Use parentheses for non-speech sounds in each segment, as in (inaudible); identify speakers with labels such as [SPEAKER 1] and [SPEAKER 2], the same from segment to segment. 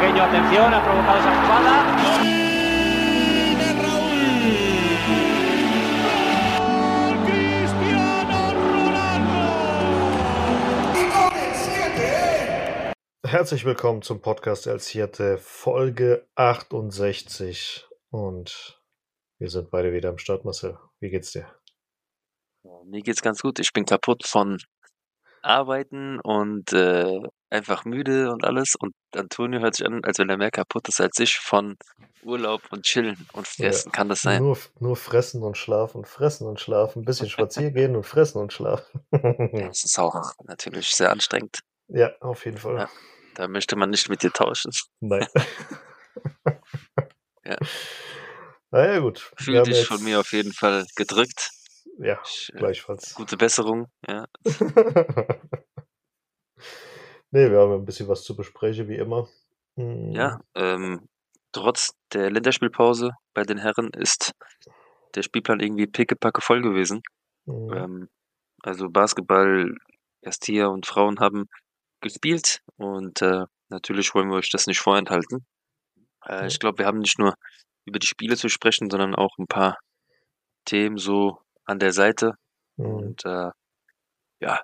[SPEAKER 1] pequeño, atención, ha provocado esa jugada.
[SPEAKER 2] Herzlich willkommen zum Podcast als Hirte, Folge 68. Und wir sind beide wieder am Start, Marcel. Wie geht's dir?
[SPEAKER 3] Mir geht's ganz gut. Ich bin kaputt von Arbeiten und äh, einfach müde und alles. Und Antonio hört sich an, als wenn er mehr kaputt ist als ich von Urlaub und Chillen und Fressen. Ja, Kann das sein?
[SPEAKER 2] Nur, nur fressen und schlafen, fressen und schlafen, ein bisschen spazieren gehen und fressen und schlafen.
[SPEAKER 3] ja, (laughs) das ist auch natürlich sehr anstrengend.
[SPEAKER 2] Ja, auf jeden Fall.
[SPEAKER 3] Ja. Da möchte man nicht mit dir tauschen.
[SPEAKER 2] Nein. (laughs) ja. Naja, gut.
[SPEAKER 3] Fühl dich jetzt... von mir auf jeden Fall gedrückt.
[SPEAKER 2] Ja, äh, gleichfalls. (laughs)
[SPEAKER 3] Gute Besserung, ja.
[SPEAKER 2] nee, wir haben ein bisschen was zu besprechen, wie immer.
[SPEAKER 3] Mhm. Ja, ähm, trotz der Länderspielpause bei den Herren ist der Spielplan irgendwie pickepacke voll gewesen. Mhm. Ähm, also Basketball, erst hier und Frauen haben gespielt und äh, natürlich wollen wir euch das nicht vorenthalten. Äh, ich glaube, wir haben nicht nur über die Spiele zu sprechen, sondern auch ein paar Themen so an der Seite. Mhm. Und äh, ja,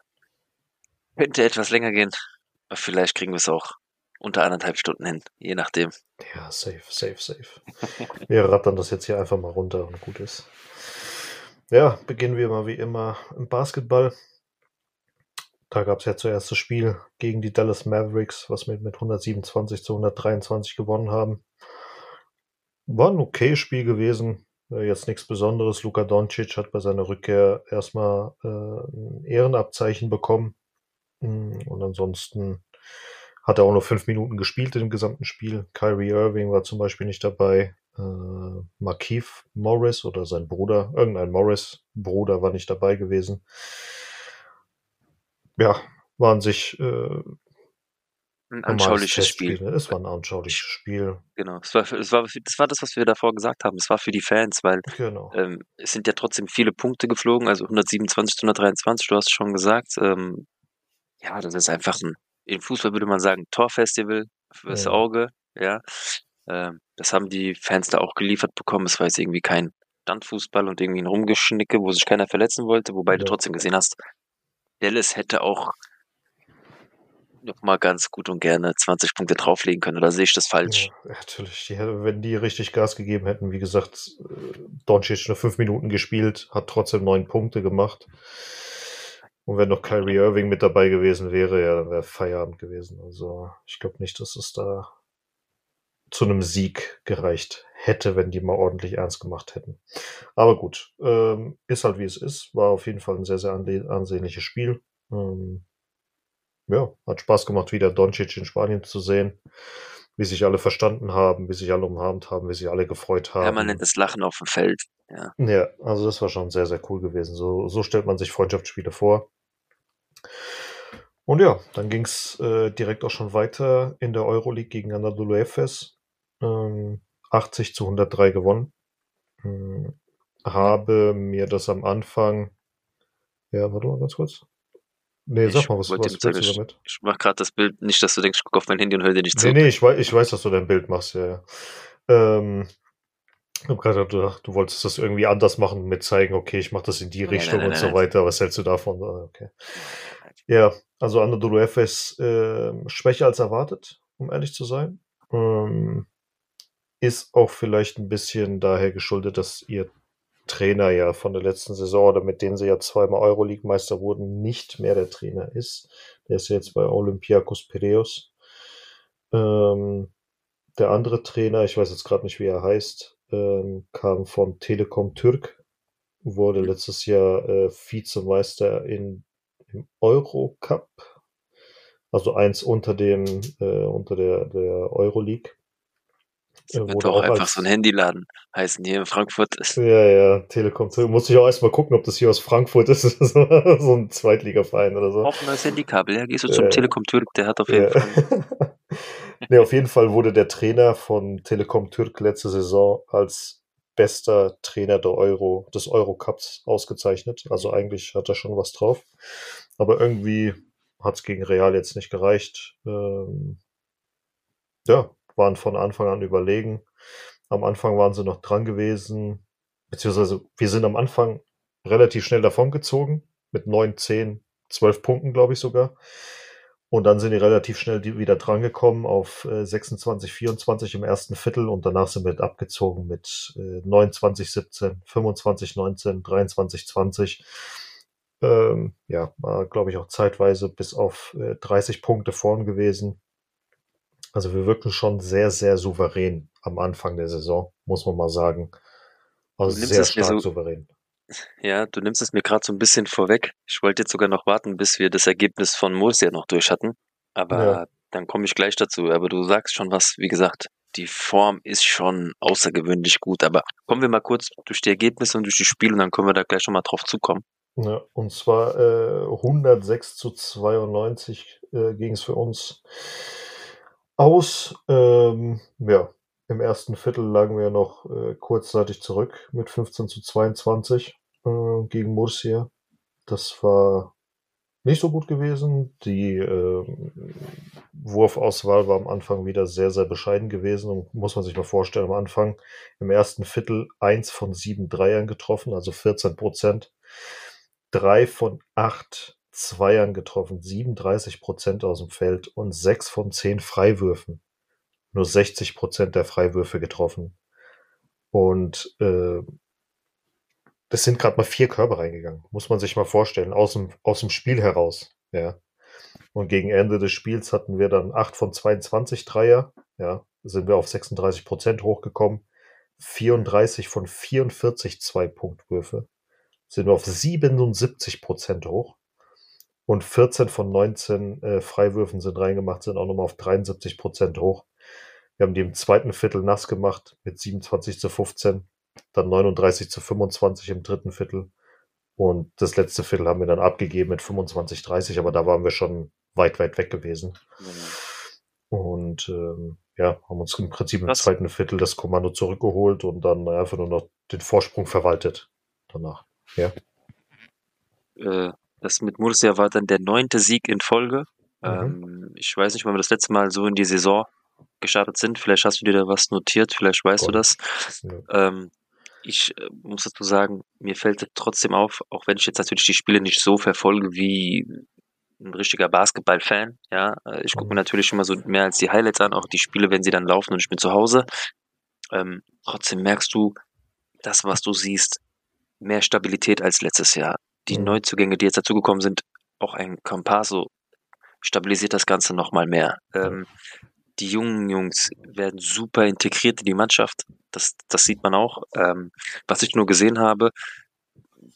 [SPEAKER 3] könnte etwas länger gehen, aber vielleicht kriegen wir es auch unter anderthalb Stunden hin, je nachdem.
[SPEAKER 2] Ja, safe, safe, safe. (laughs) wir rattern das jetzt hier einfach mal runter und gut ist. Ja, beginnen wir mal wie immer im Basketball. Da gab es ja zuerst das Spiel gegen die Dallas Mavericks, was wir mit 127 zu 123 gewonnen haben. War ein okay Spiel gewesen. Äh, jetzt nichts Besonderes. Luka Doncic hat bei seiner Rückkehr erstmal äh, ein Ehrenabzeichen bekommen. Mm, und ansonsten hat er auch nur fünf Minuten gespielt im gesamten Spiel. Kyrie Irving war zum Beispiel nicht dabei. Äh, Markeith Morris oder sein Bruder, irgendein Morris-Bruder war nicht dabei gewesen ja, waren sich äh,
[SPEAKER 3] ein anschauliches Spiel.
[SPEAKER 2] Ne? Es war ein anschauliches Spiel.
[SPEAKER 3] Genau, es war, es, war, es war das, was wir davor gesagt haben. Es war für die Fans, weil
[SPEAKER 2] genau.
[SPEAKER 3] ähm, es sind ja trotzdem viele Punkte geflogen, also 127 zu 123, du hast es schon gesagt. Ähm, ja, das ist einfach ein, im Fußball würde man sagen, Torfestival fürs ja. Auge. Ja, ähm, das haben die Fans da auch geliefert bekommen. Es war jetzt irgendwie kein Standfußball und irgendwie ein Rumgeschnicke, wo sich keiner verletzen wollte, wobei ja. du trotzdem gesehen hast, Dallas hätte auch noch mal ganz gut und gerne 20 Punkte drauflegen können, oder sehe ich das falsch?
[SPEAKER 2] Ja, natürlich. Die, wenn die richtig Gas gegeben hätten, wie gesagt, äh, Doncic nur fünf Minuten gespielt, hat trotzdem neun Punkte gemacht. Und wenn noch Kyrie Irving mit dabei gewesen wäre, ja, dann wäre Feierabend gewesen. Also ich glaube nicht, dass es da zu einem Sieg gereicht hätte, wenn die mal ordentlich ernst gemacht hätten. Aber gut, ähm, ist halt wie es ist. War auf jeden Fall ein sehr, sehr ansehnliches Spiel. Ähm, ja, hat Spaß gemacht, wieder Doncic in Spanien zu sehen. Wie sich alle verstanden haben, wie sich alle umarmt haben, wie sich alle gefreut haben.
[SPEAKER 3] Permanentes Lachen auf dem Feld. Ja.
[SPEAKER 2] ja, also das war schon sehr, sehr cool gewesen. So, so stellt man sich Freundschaftsspiele vor. Und ja, dann ging es äh, direkt auch schon weiter in der Euroleague gegen Anadolu Efes. Ähm, 80 zu 103 gewonnen. Hm, habe mir das am Anfang. Ja, warte mal ganz kurz. Nee, sag ich mal, was, was willst
[SPEAKER 3] sagen, du damit? Ich, ich mach gerade das Bild, nicht, dass du denkst, ich guck auf mein Handy und höre dir nicht zu.
[SPEAKER 2] Nee, nee, ich weiß, ich weiß, dass du dein Bild machst, ja. ja. Ähm, ich habe gerade gedacht, du wolltest das irgendwie anders machen, mit zeigen, okay, ich mache das in die nein, Richtung nein, nein, und so weiter. Was hältst du davon? Ah, okay. Ja, also Anadolu Efes äh, schwächer als erwartet, um ehrlich zu sein. Ähm, ist auch vielleicht ein bisschen daher geschuldet, dass ihr Trainer ja von der letzten Saison oder mit denen sie ja zweimal Euroleague-Meister wurden, nicht mehr der Trainer ist. Der ist jetzt bei Olympiakos Piraeus. Ähm, der andere Trainer, ich weiß jetzt gerade nicht, wie er heißt, ähm, kam von Telekom Türk, wurde letztes Jahr äh, Vizemeister in, im Eurocup, also eins unter dem äh, unter der der Euroleague.
[SPEAKER 3] Das könnte auch, auch einfach so ein Handyladen heißen, hier in Frankfurt ist. (laughs)
[SPEAKER 2] Ja, ja, Telekom. Muss ich auch erstmal gucken, ob das hier aus Frankfurt ist. (laughs) so ein Zweitligaverein oder so.
[SPEAKER 3] Auch ein neues Handykabel, ja. Gehst du zum äh, Telekom Türk, der hat auf jeden ja. Fall. (laughs)
[SPEAKER 2] nee, auf jeden Fall wurde der Trainer von Telekom Türk letzte Saison als bester Trainer der Euro, des Euro-Cups ausgezeichnet. Also eigentlich hat er schon was drauf. Aber irgendwie hat es gegen Real jetzt nicht gereicht. Ähm, ja, waren von Anfang an überlegen. Am Anfang waren sie noch dran gewesen, beziehungsweise wir sind am Anfang relativ schnell davongezogen mit 9, 10, 12 Punkten, glaube ich sogar. Und dann sind die relativ schnell wieder drangekommen auf äh, 26, 24 im ersten Viertel und danach sind wir abgezogen mit äh, 29, 17, 25, 19, 23, 20. Ähm, ja, war, glaube ich, auch zeitweise bis auf äh, 30 Punkte vorn gewesen. Also wir wirken schon sehr, sehr souverän am Anfang der Saison, muss man mal sagen. Also sehr stark so, souverän.
[SPEAKER 3] Ja, du nimmst es mir gerade so ein bisschen vorweg. Ich wollte jetzt sogar noch warten, bis wir das Ergebnis von Murcia noch durch hatten. Aber ja. dann komme ich gleich dazu. Aber du sagst schon was, wie gesagt, die Form ist schon außergewöhnlich gut. Aber kommen wir mal kurz durch die Ergebnisse und durch die Spiele und dann können wir da gleich nochmal drauf zukommen.
[SPEAKER 2] Ja, und zwar äh, 106 zu 92 äh, ging es für uns aus. Ähm, ja, im ersten Viertel lagen wir noch äh, kurzzeitig zurück mit 15 zu 22 äh, gegen Murcia. Das war nicht so gut gewesen. Die äh, Wurfauswahl war am Anfang wieder sehr, sehr bescheiden gewesen. Und muss man sich mal vorstellen, am Anfang im ersten Viertel eins von sieben Dreiern getroffen, also 14 Prozent. Drei von acht Zweiern getroffen, 37 Prozent aus dem Feld und sechs von zehn Freiwürfen nur 60 Prozent der Freiwürfe getroffen. Und äh, das sind gerade mal vier Körbe reingegangen. Muss man sich mal vorstellen, aus dem, aus dem Spiel heraus. Ja. Und gegen Ende des Spiels hatten wir dann 8 von 22 Dreier. Ja, sind wir auf 36 Prozent hochgekommen. 34 von 44 Zwei-Punktwürfe. Sind wir auf 77 Prozent hoch. Und 14 von 19 äh, Freiwürfen sind reingemacht, sind auch nochmal auf 73 Prozent hoch. Wir haben die im zweiten Viertel nass gemacht mit 27 zu 15, dann 39 zu 25 im dritten Viertel. Und das letzte Viertel haben wir dann abgegeben mit 25, 30, aber da waren wir schon weit, weit weg gewesen. Mhm. Und ähm, ja, haben uns im Prinzip im Was? zweiten Viertel das Kommando zurückgeholt und dann einfach nur noch den Vorsprung verwaltet danach. Ja.
[SPEAKER 3] Äh, das mit Murcia war dann der neunte Sieg in Folge. Mhm. Ähm, ich weiß nicht, wann wir das letzte Mal so in die Saison gestartet sind. Vielleicht hast du dir da was notiert, vielleicht weißt Voll. du das. Ja. Ähm, ich äh, muss dazu sagen, mir fällt trotzdem auf, auch wenn ich jetzt natürlich die Spiele nicht so verfolge wie ein richtiger Basketball-Fan, ja, äh, ich gucke mir mhm. natürlich immer so mehr als die Highlights an, auch die Spiele, wenn sie dann laufen und ich bin zu Hause. Ähm, trotzdem merkst du, das, was du siehst, mehr Stabilität als letztes Jahr. Die. Neuzugänge, die jetzt dazugekommen sind, auch ein Campaso stabilisiert das Ganze nochmal mehr. Ähm, die jungen Jungs werden super integriert in die Mannschaft. Das, das sieht man auch. Ähm, was ich nur gesehen habe,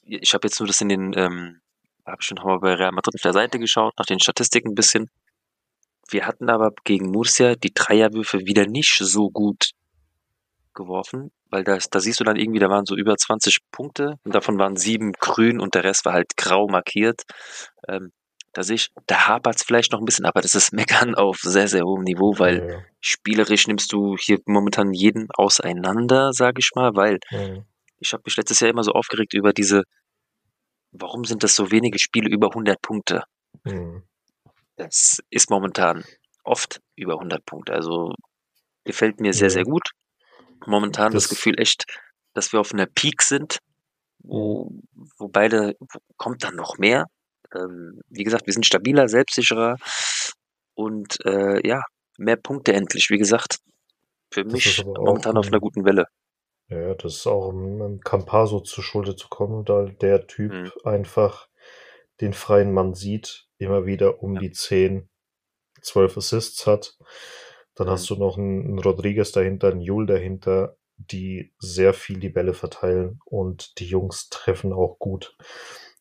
[SPEAKER 3] ich habe jetzt nur das in den, ähm, habe schon mal bei Real Madrid auf der Seite geschaut, nach den Statistiken ein bisschen. Wir hatten aber gegen Murcia die Dreierwürfe wieder nicht so gut geworfen, weil das, da siehst du dann irgendwie, da waren so über 20 Punkte und davon waren sieben grün und der Rest war halt grau markiert. Ähm, da sehe ich, da hapert es vielleicht noch ein bisschen, aber das ist Meckern auf sehr, sehr hohem Niveau, weil ja, ja. spielerisch nimmst du hier momentan jeden auseinander, sage ich mal, weil ja. ich habe mich letztes Jahr immer so aufgeregt über diese, warum sind das so wenige Spiele über 100 Punkte? Das ist momentan oft über 100 Punkte, also gefällt mir sehr, sehr gut. Momentan das, das Gefühl echt, dass wir auf einer Peak sind, wo, wo beide, kommt dann noch mehr, ähm, wie gesagt, wir sind stabiler, selbstsicherer und äh, ja, mehr Punkte endlich. Wie gesagt, für mich momentan auf einer guten Welle.
[SPEAKER 2] Ja, das ist auch um Campaso zur Schulde zu kommen, da der Typ mhm. einfach den freien Mann sieht, immer wieder um ja. die 10, 12 Assists hat. Dann mhm. hast du noch einen, einen Rodriguez dahinter, einen Jul dahinter, die sehr viel die Bälle verteilen und die Jungs treffen auch gut.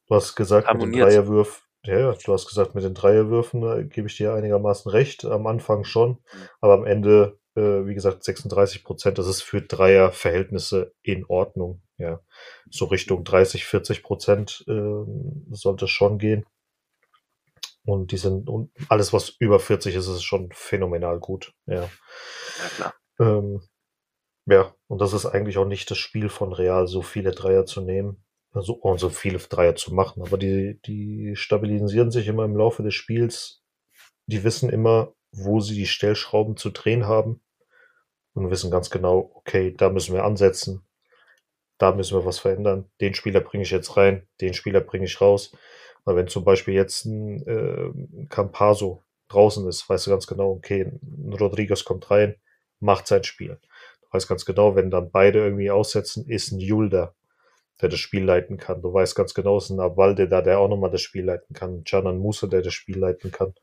[SPEAKER 2] Du hast gesagt, mit den Dreierwürfen, ja, du hast gesagt, mit den Dreierwürfen da gebe ich dir einigermaßen recht. Am Anfang schon, mhm. aber am Ende, äh, wie gesagt, 36 Prozent, das ist für Dreierverhältnisse in Ordnung. Ja, so Richtung 30, 40 Prozent äh, sollte es schon gehen. Und die sind, und alles, was über 40 ist, ist schon phänomenal gut. Ja, ja klar. Ähm, ja, und das ist eigentlich auch nicht das Spiel von Real, so viele Dreier zu nehmen so, oh, so viele Dreier zu machen. Aber die, die stabilisieren sich immer im Laufe des Spiels. Die wissen immer, wo sie die Stellschrauben zu drehen haben. und wissen ganz genau, okay, da müssen wir ansetzen, da müssen wir was verändern. Den Spieler bringe ich jetzt rein, den Spieler bringe ich raus. Weil wenn zum Beispiel jetzt ein äh, Campaso draußen ist, weißt du ganz genau, okay, ein Rodriguez kommt rein, macht sein Spiel. Du weißt ganz genau, wenn dann beide irgendwie aussetzen, ist ein Julda, der das Spiel leiten kann. Du weißt ganz genau, ist ein Abalde da, der auch nochmal das Spiel leiten kann. Canan Musa, der das Spiel leiten kann.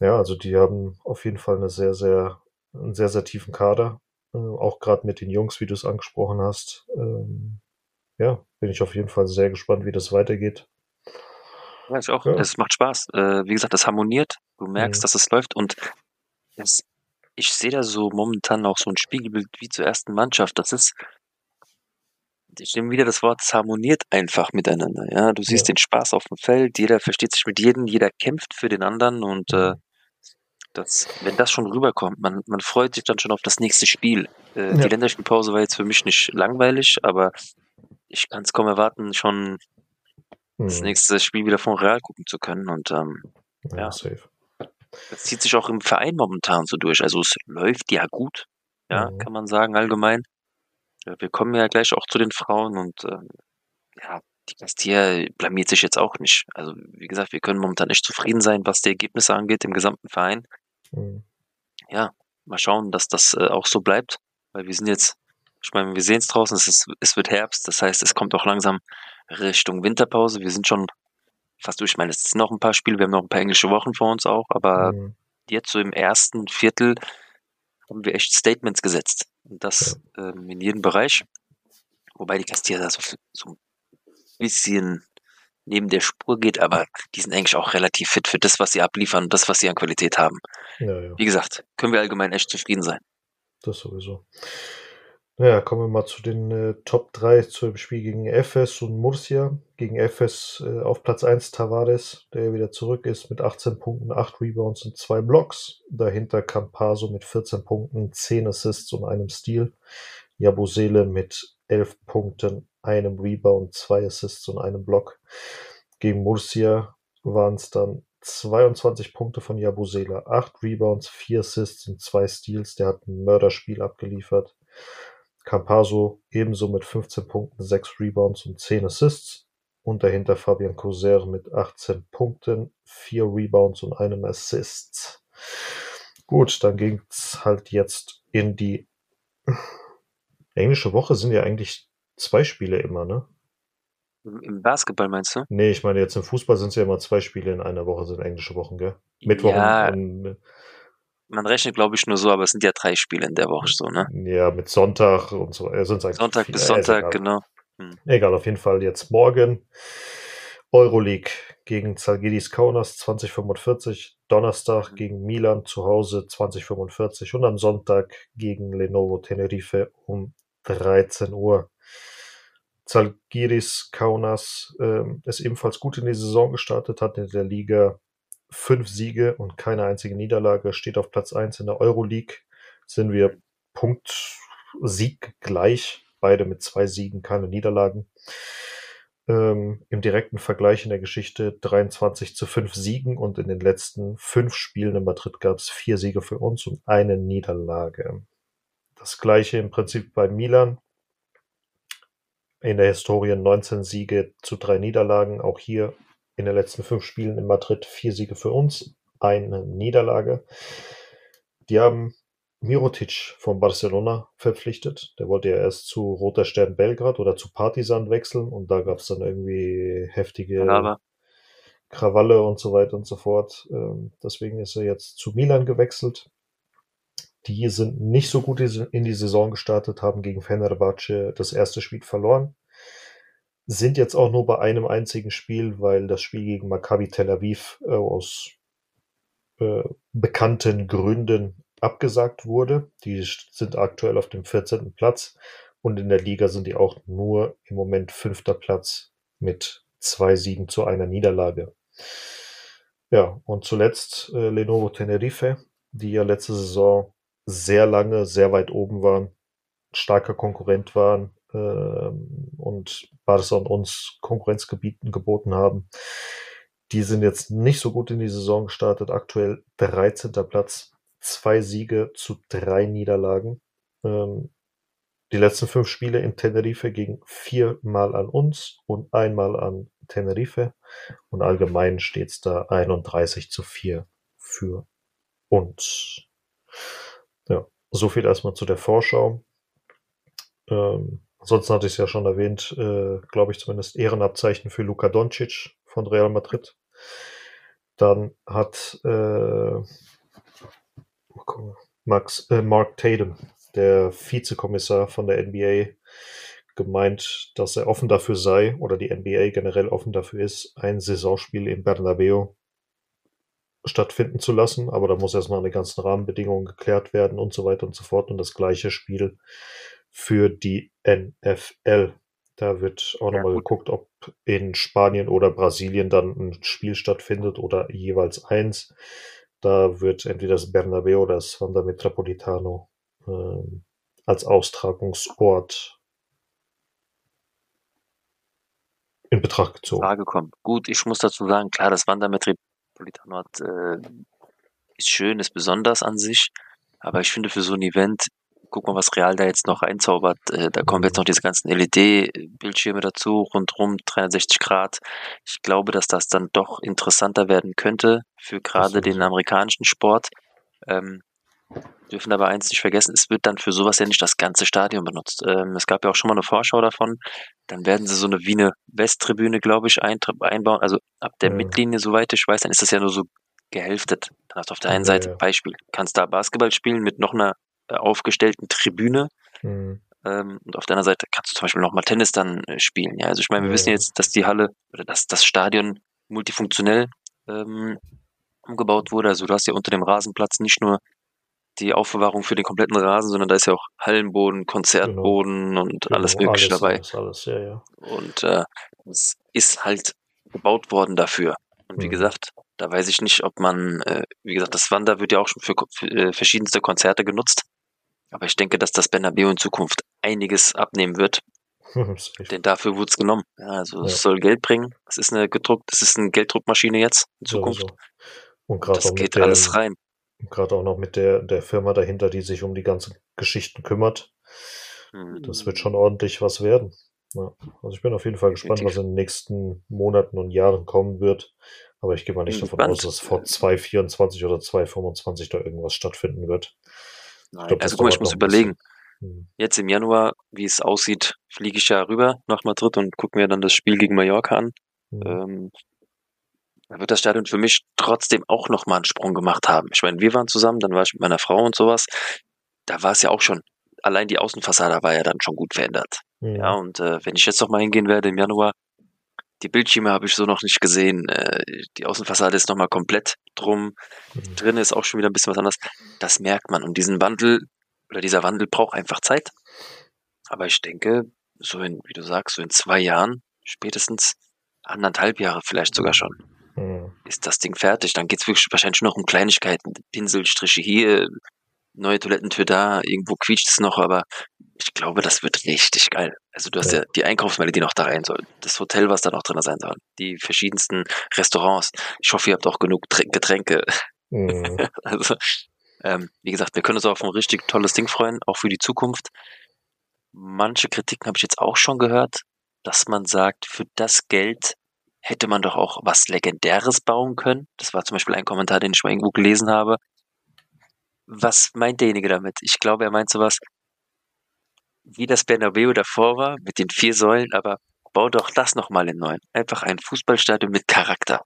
[SPEAKER 2] Ja, also die haben auf jeden Fall eine sehr, sehr, einen sehr, sehr tiefen Kader. Äh, auch gerade mit den Jungs, wie du es angesprochen hast. Ähm, ja, bin ich auf jeden Fall sehr gespannt, wie das weitergeht.
[SPEAKER 3] Ja, ich auch. Ja. Es macht Spaß. Äh, wie gesagt, das harmoniert. Du merkst, mhm. dass es läuft und das, ich sehe da so momentan auch so ein Spiegelbild wie zur ersten Mannschaft. Das ist, ich nehme wieder das Wort, es harmoniert einfach miteinander. Ja, du siehst ja. den Spaß auf dem Feld, jeder versteht sich mit jedem, jeder kämpft für den anderen und äh, mhm. das, wenn das schon rüberkommt, man, man freut sich dann schon auf das nächste Spiel. Äh, ja. Die Länderspielpause war jetzt für mich nicht langweilig, aber ich kann es kaum erwarten, schon das mhm. nächste Spiel wieder von Real gucken zu können. Und ähm, ja, ja, safe. Das zieht sich auch im Verein momentan so durch. Also es läuft ja gut, ja, mhm. kann man sagen, allgemein. Wir kommen ja gleich auch zu den Frauen und ähm, ja, die Castilla blamiert sich jetzt auch nicht. Also wie gesagt, wir können momentan nicht zufrieden sein, was die Ergebnisse angeht im gesamten Verein. Mhm. Ja, mal schauen, dass das äh, auch so bleibt, weil wir sind jetzt, ich meine, wir sehen es draußen, es, ist, es wird Herbst, das heißt, es kommt auch langsam Richtung Winterpause. Wir sind schon fast durch. Ich meine, es sind noch ein paar Spiele, wir haben noch ein paar englische Wochen vor uns auch, aber mhm. jetzt so im ersten Viertel haben wir echt Statements gesetzt. Und das ja. ähm, in jedem Bereich. Wobei die Castilla da so, so ein bisschen neben der Spur geht, aber die sind eigentlich auch relativ fit für das, was sie abliefern und das, was sie an Qualität haben. Ja, ja. Wie gesagt, können wir allgemein echt zufrieden sein.
[SPEAKER 2] Das sowieso. Naja, kommen wir mal zu den äh, Top 3 zu dem Spiel gegen Efes und Murcia. Gegen Efes äh, auf Platz 1 Tavares, der wieder zurück ist mit 18 Punkten, 8 Rebounds und 2 Blocks. Dahinter Campaso mit 14 Punkten, 10 Assists und einem Steal. Jabusele mit 11 Punkten, einem Rebound, 2 Assists und einem Block. Gegen Murcia waren es dann 22 Punkte von Jabusele, 8 Rebounds, 4 Assists und 2 Steals. Der hat ein Mörderspiel abgeliefert. Campazzo ebenso mit 15 Punkten, 6 Rebounds und 10 Assists. Und dahinter Fabian Coser mit 18 Punkten, 4 Rebounds und einem Assist. Gut, dann ging es halt jetzt in die (laughs) englische Woche sind ja eigentlich zwei Spiele immer, ne?
[SPEAKER 3] Im Basketball meinst du?
[SPEAKER 2] Nee, ich meine jetzt im Fußball sind es ja immer zwei Spiele in einer Woche, sind englische Wochen, gell? Mittwoch ja,
[SPEAKER 3] und, man rechnet, glaube ich, nur so, aber es sind ja drei Spiele in der Woche so, ne?
[SPEAKER 2] Ja, mit Sonntag und so.
[SPEAKER 3] Äh, Sonntag bis Sonntag, genau.
[SPEAKER 2] Hm. Egal, auf jeden Fall jetzt morgen. Euroleague gegen Zalgiris Kaunas 2045, Donnerstag mhm. gegen Milan zu Hause 2045 und am Sonntag gegen Lenovo Tenerife um 13 Uhr. Zalgiris Kaunas äh, ist ebenfalls gut in die Saison gestartet, hat in der Liga fünf Siege und keine einzige Niederlage, steht auf Platz 1 in der Euroleague. Sind wir Punkt-Sieg gleich, beide mit zwei Siegen, keine Niederlagen. Ähm, Im direkten Vergleich in der Geschichte 23 zu 5 Siegen und in den letzten fünf Spielen in Madrid gab es vier Siege für uns und eine Niederlage. Das gleiche im Prinzip bei Milan. In der Historie 19 Siege zu drei Niederlagen. Auch hier in den letzten fünf Spielen in Madrid vier Siege für uns, eine Niederlage. Die haben Mirotic von Barcelona verpflichtet. Der wollte ja erst zu Roter Stern Belgrad oder zu Partisan wechseln und da gab es dann irgendwie heftige Aber. Krawalle und so weiter und so fort. Ähm, deswegen ist er jetzt zu Milan gewechselt. Die sind nicht so gut in die Saison gestartet, haben gegen Fenerbahce das erste Spiel verloren sind jetzt auch nur bei einem einzigen Spiel, weil das Spiel gegen Maccabi Tel Aviv äh, aus äh, bekannten Gründen abgesagt wurde. Die sind aktuell auf dem 14. Platz und in der Liga sind die auch nur im Moment fünfter Platz mit zwei Siegen zu einer Niederlage. Ja, und zuletzt äh, Lenovo Tenerife, die ja letzte Saison sehr lange, sehr weit oben waren, starker Konkurrent waren, ähm, und Barca und uns Konkurrenzgebieten geboten haben. Die sind jetzt nicht so gut in die Saison gestartet. Aktuell 13. Platz, zwei Siege zu drei Niederlagen. Ähm, die letzten fünf Spiele in Tenerife gingen viermal an uns und einmal an Tenerife. Und allgemein steht es da 31 zu 4 für uns. Ja, so viel erstmal zu der Vorschau. Ähm, ansonsten hatte ich es ja schon erwähnt, äh, glaube ich zumindest Ehrenabzeichen für Luka Doncic von Real Madrid. Dann hat äh, Max, äh, Mark Tatum der Vizekommissar von der NBA gemeint, dass er offen dafür sei oder die NBA generell offen dafür ist, ein Saisonspiel im Bernabeu stattfinden zu lassen, aber da muss erstmal eine ganzen Rahmenbedingungen geklärt werden und so weiter und so fort und das gleiche Spiel für die NFL. Da wird auch ja, nochmal geguckt, ob in Spanien oder Brasilien dann ein Spiel stattfindet oder jeweils eins. Da wird entweder das Bernabeu oder das Wanda Metropolitano äh, als Austragungsort in Betracht gezogen.
[SPEAKER 3] Frage kommt. Gut, ich muss dazu sagen, klar, das Wandermetropolitano hat, äh, ist schön, ist besonders an sich, aber ich finde für so ein Event, guck mal, was Real da jetzt noch einzaubert, äh, da kommen jetzt noch diese ganzen LED-Bildschirme dazu, rundrum 360 Grad. Ich glaube, dass das dann doch interessanter werden könnte für gerade den amerikanischen Sport. Ähm, dürfen aber eins nicht vergessen, es wird dann für sowas ja nicht das ganze Stadion benutzt. Ähm, es gab ja auch schon mal eine Vorschau davon. Dann werden sie so eine Wiener Westtribüne, glaube ich, ein, einbauen. Also ab der ja. Mittellinie, soweit ich weiß, dann ist das ja nur so gehälftet. Dann hast du auf der einen Seite, ja. Beispiel, kannst da Basketball spielen mit noch einer aufgestellten Tribüne. Mhm. Ähm, und auf der anderen Seite kannst du zum Beispiel noch mal Tennis dann äh, spielen. Ja, also ich meine, wir wissen jetzt, dass die Halle oder dass das Stadion multifunktionell ähm, umgebaut wurde. Also du hast ja unter dem Rasenplatz nicht nur die Aufbewahrung für den kompletten Rasen, sondern da ist ja auch Hallenboden, Konzertboden genau. und genau, alles Mögliche alles, dabei. Alles, alles, ja, ja. Und äh, es ist halt gebaut worden dafür. Und wie mhm. gesagt, da weiß ich nicht, ob man, äh, wie gesagt, das Wander wird ja auch schon für, für äh, verschiedenste Konzerte genutzt. Aber ich denke, dass das Bernabeu in Zukunft einiges abnehmen wird. (laughs) Denn dafür wurde es genommen. Ja, also ja. es soll Geld bringen. Es ist eine gedruckt, es ist eine Gelddruckmaschine jetzt in Zukunft. Und das geht alles rein.
[SPEAKER 2] Gerade auch noch mit der, der Firma dahinter, die sich um die ganzen Geschichten kümmert. Mhm. Das wird schon ordentlich was werden. Ja. Also ich bin auf jeden Fall gespannt, Definitiv. was in den nächsten Monaten und Jahren kommen wird. Aber ich gehe mal nicht davon aus, dass vor 2024 oder 2025 da irgendwas stattfinden wird.
[SPEAKER 3] Nein, glaub, also guck mal, ich muss überlegen. Hm. Jetzt im Januar, wie es aussieht, fliege ich ja rüber nach Madrid und gucke mir dann das Spiel gegen Mallorca an. Mhm. Ähm, da wird das Stadion für mich trotzdem auch nochmal einen Sprung gemacht haben. Ich meine, wir waren zusammen, dann war ich mit meiner Frau und sowas. Da war es ja auch schon, allein die Außenfassade war ja dann schon gut verändert. Mhm. Ja, und äh, wenn ich jetzt nochmal hingehen werde im Januar, die Bildschirme habe ich so noch nicht gesehen. Äh, die Außenfassade ist nochmal komplett drum. Mhm. Drin ist auch schon wieder ein bisschen was anderes. Das merkt man. Und diesen Wandel, oder dieser Wandel braucht einfach Zeit. Aber ich denke, so in, wie du sagst, so in zwei Jahren, spätestens anderthalb Jahre vielleicht sogar schon, Mhm. Ist das Ding fertig? Dann geht's wirklich wahrscheinlich noch um Kleinigkeiten. Pinselstriche hier, neue Toilettentür da, irgendwo quietscht es noch, aber ich glaube, das wird richtig geil. Also du hast ja, ja die Einkaufsmeile, die noch da rein soll, das Hotel, was da noch drin sein soll, die verschiedensten Restaurants. Ich hoffe, ihr habt auch genug Getränke. Mhm. (laughs) also, ähm, wie gesagt, wir können uns auf ein richtig tolles Ding freuen, auch für die Zukunft. Manche Kritiken habe ich jetzt auch schon gehört, dass man sagt, für das Geld hätte man doch auch was Legendäres bauen können. Das war zum Beispiel ein Kommentar, den ich mal irgendwo gelesen habe. Was meint derjenige damit? Ich glaube, er meint sowas, wie das Bernabeu davor war, mit den vier Säulen, aber bau doch das nochmal in neuen. Einfach ein Fußballstadion mit Charakter.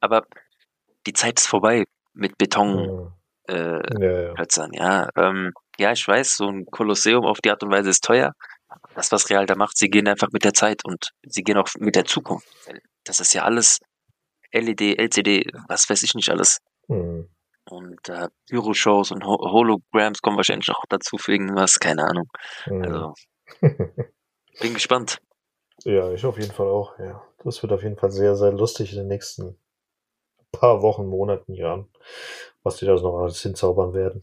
[SPEAKER 3] Aber die Zeit ist vorbei mit Beton. Äh, ja, ja. ja, ähm, ja, ich weiß, so ein Kolosseum auf die Art und Weise ist teuer. Das, was Real da macht, sie gehen einfach mit der Zeit und sie gehen auch mit der Zukunft. Das ist ja alles LED, LCD, was weiß ich nicht alles. Mhm. Und äh, Pyro-Shows und Ho Holograms kommen wahrscheinlich noch dazu für irgendwas, keine Ahnung. Mhm. Also, (laughs) bin gespannt.
[SPEAKER 2] Ja, ich auf jeden Fall auch, ja. Das wird auf jeden Fall sehr, sehr lustig in den nächsten paar Wochen, Monaten, Jahren, was die da noch alles hinzaubern werden.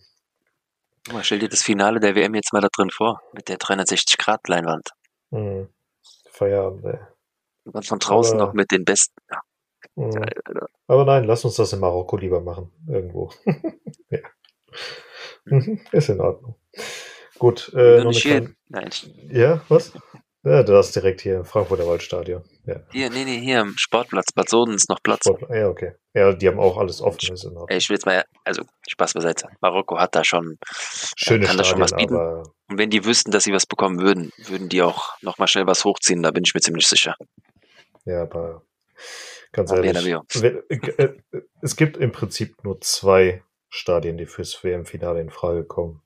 [SPEAKER 3] Mal stell dir das Finale der WM jetzt mal da drin vor, mit der 360-Grad-Leinwand.
[SPEAKER 2] Mhm. Feierabend, ey.
[SPEAKER 3] Und dann von draußen aber, noch mit den Besten. Ja.
[SPEAKER 2] Mhm. Aber nein, lass uns das in Marokko lieber machen. Irgendwo. (laughs)
[SPEAKER 3] ja.
[SPEAKER 2] Mhm, ist in Ordnung. Gut, äh, noch eine Nein. Ja, was? Ja, du hast direkt hier im Frankfurter Waldstadion. Ja.
[SPEAKER 3] Hier, nee, nee, hier am Sportplatz. Bad Soden ist noch Platz. Sport,
[SPEAKER 2] ja, okay. Ja, die haben auch alles offen.
[SPEAKER 3] Ey, ich will jetzt mal, also Spaß beiseite. Marokko hat da schon,
[SPEAKER 2] Schöne kann
[SPEAKER 3] da
[SPEAKER 2] schon was bieten.
[SPEAKER 3] Und wenn die wüssten, dass sie was bekommen würden, würden die auch nochmal schnell was hochziehen, da bin ich mir ziemlich sicher.
[SPEAKER 2] Ja, aber ganz aber ehrlich, äh, es gibt im Prinzip nur zwei Stadien, die fürs WM-Finale in Frage kommen.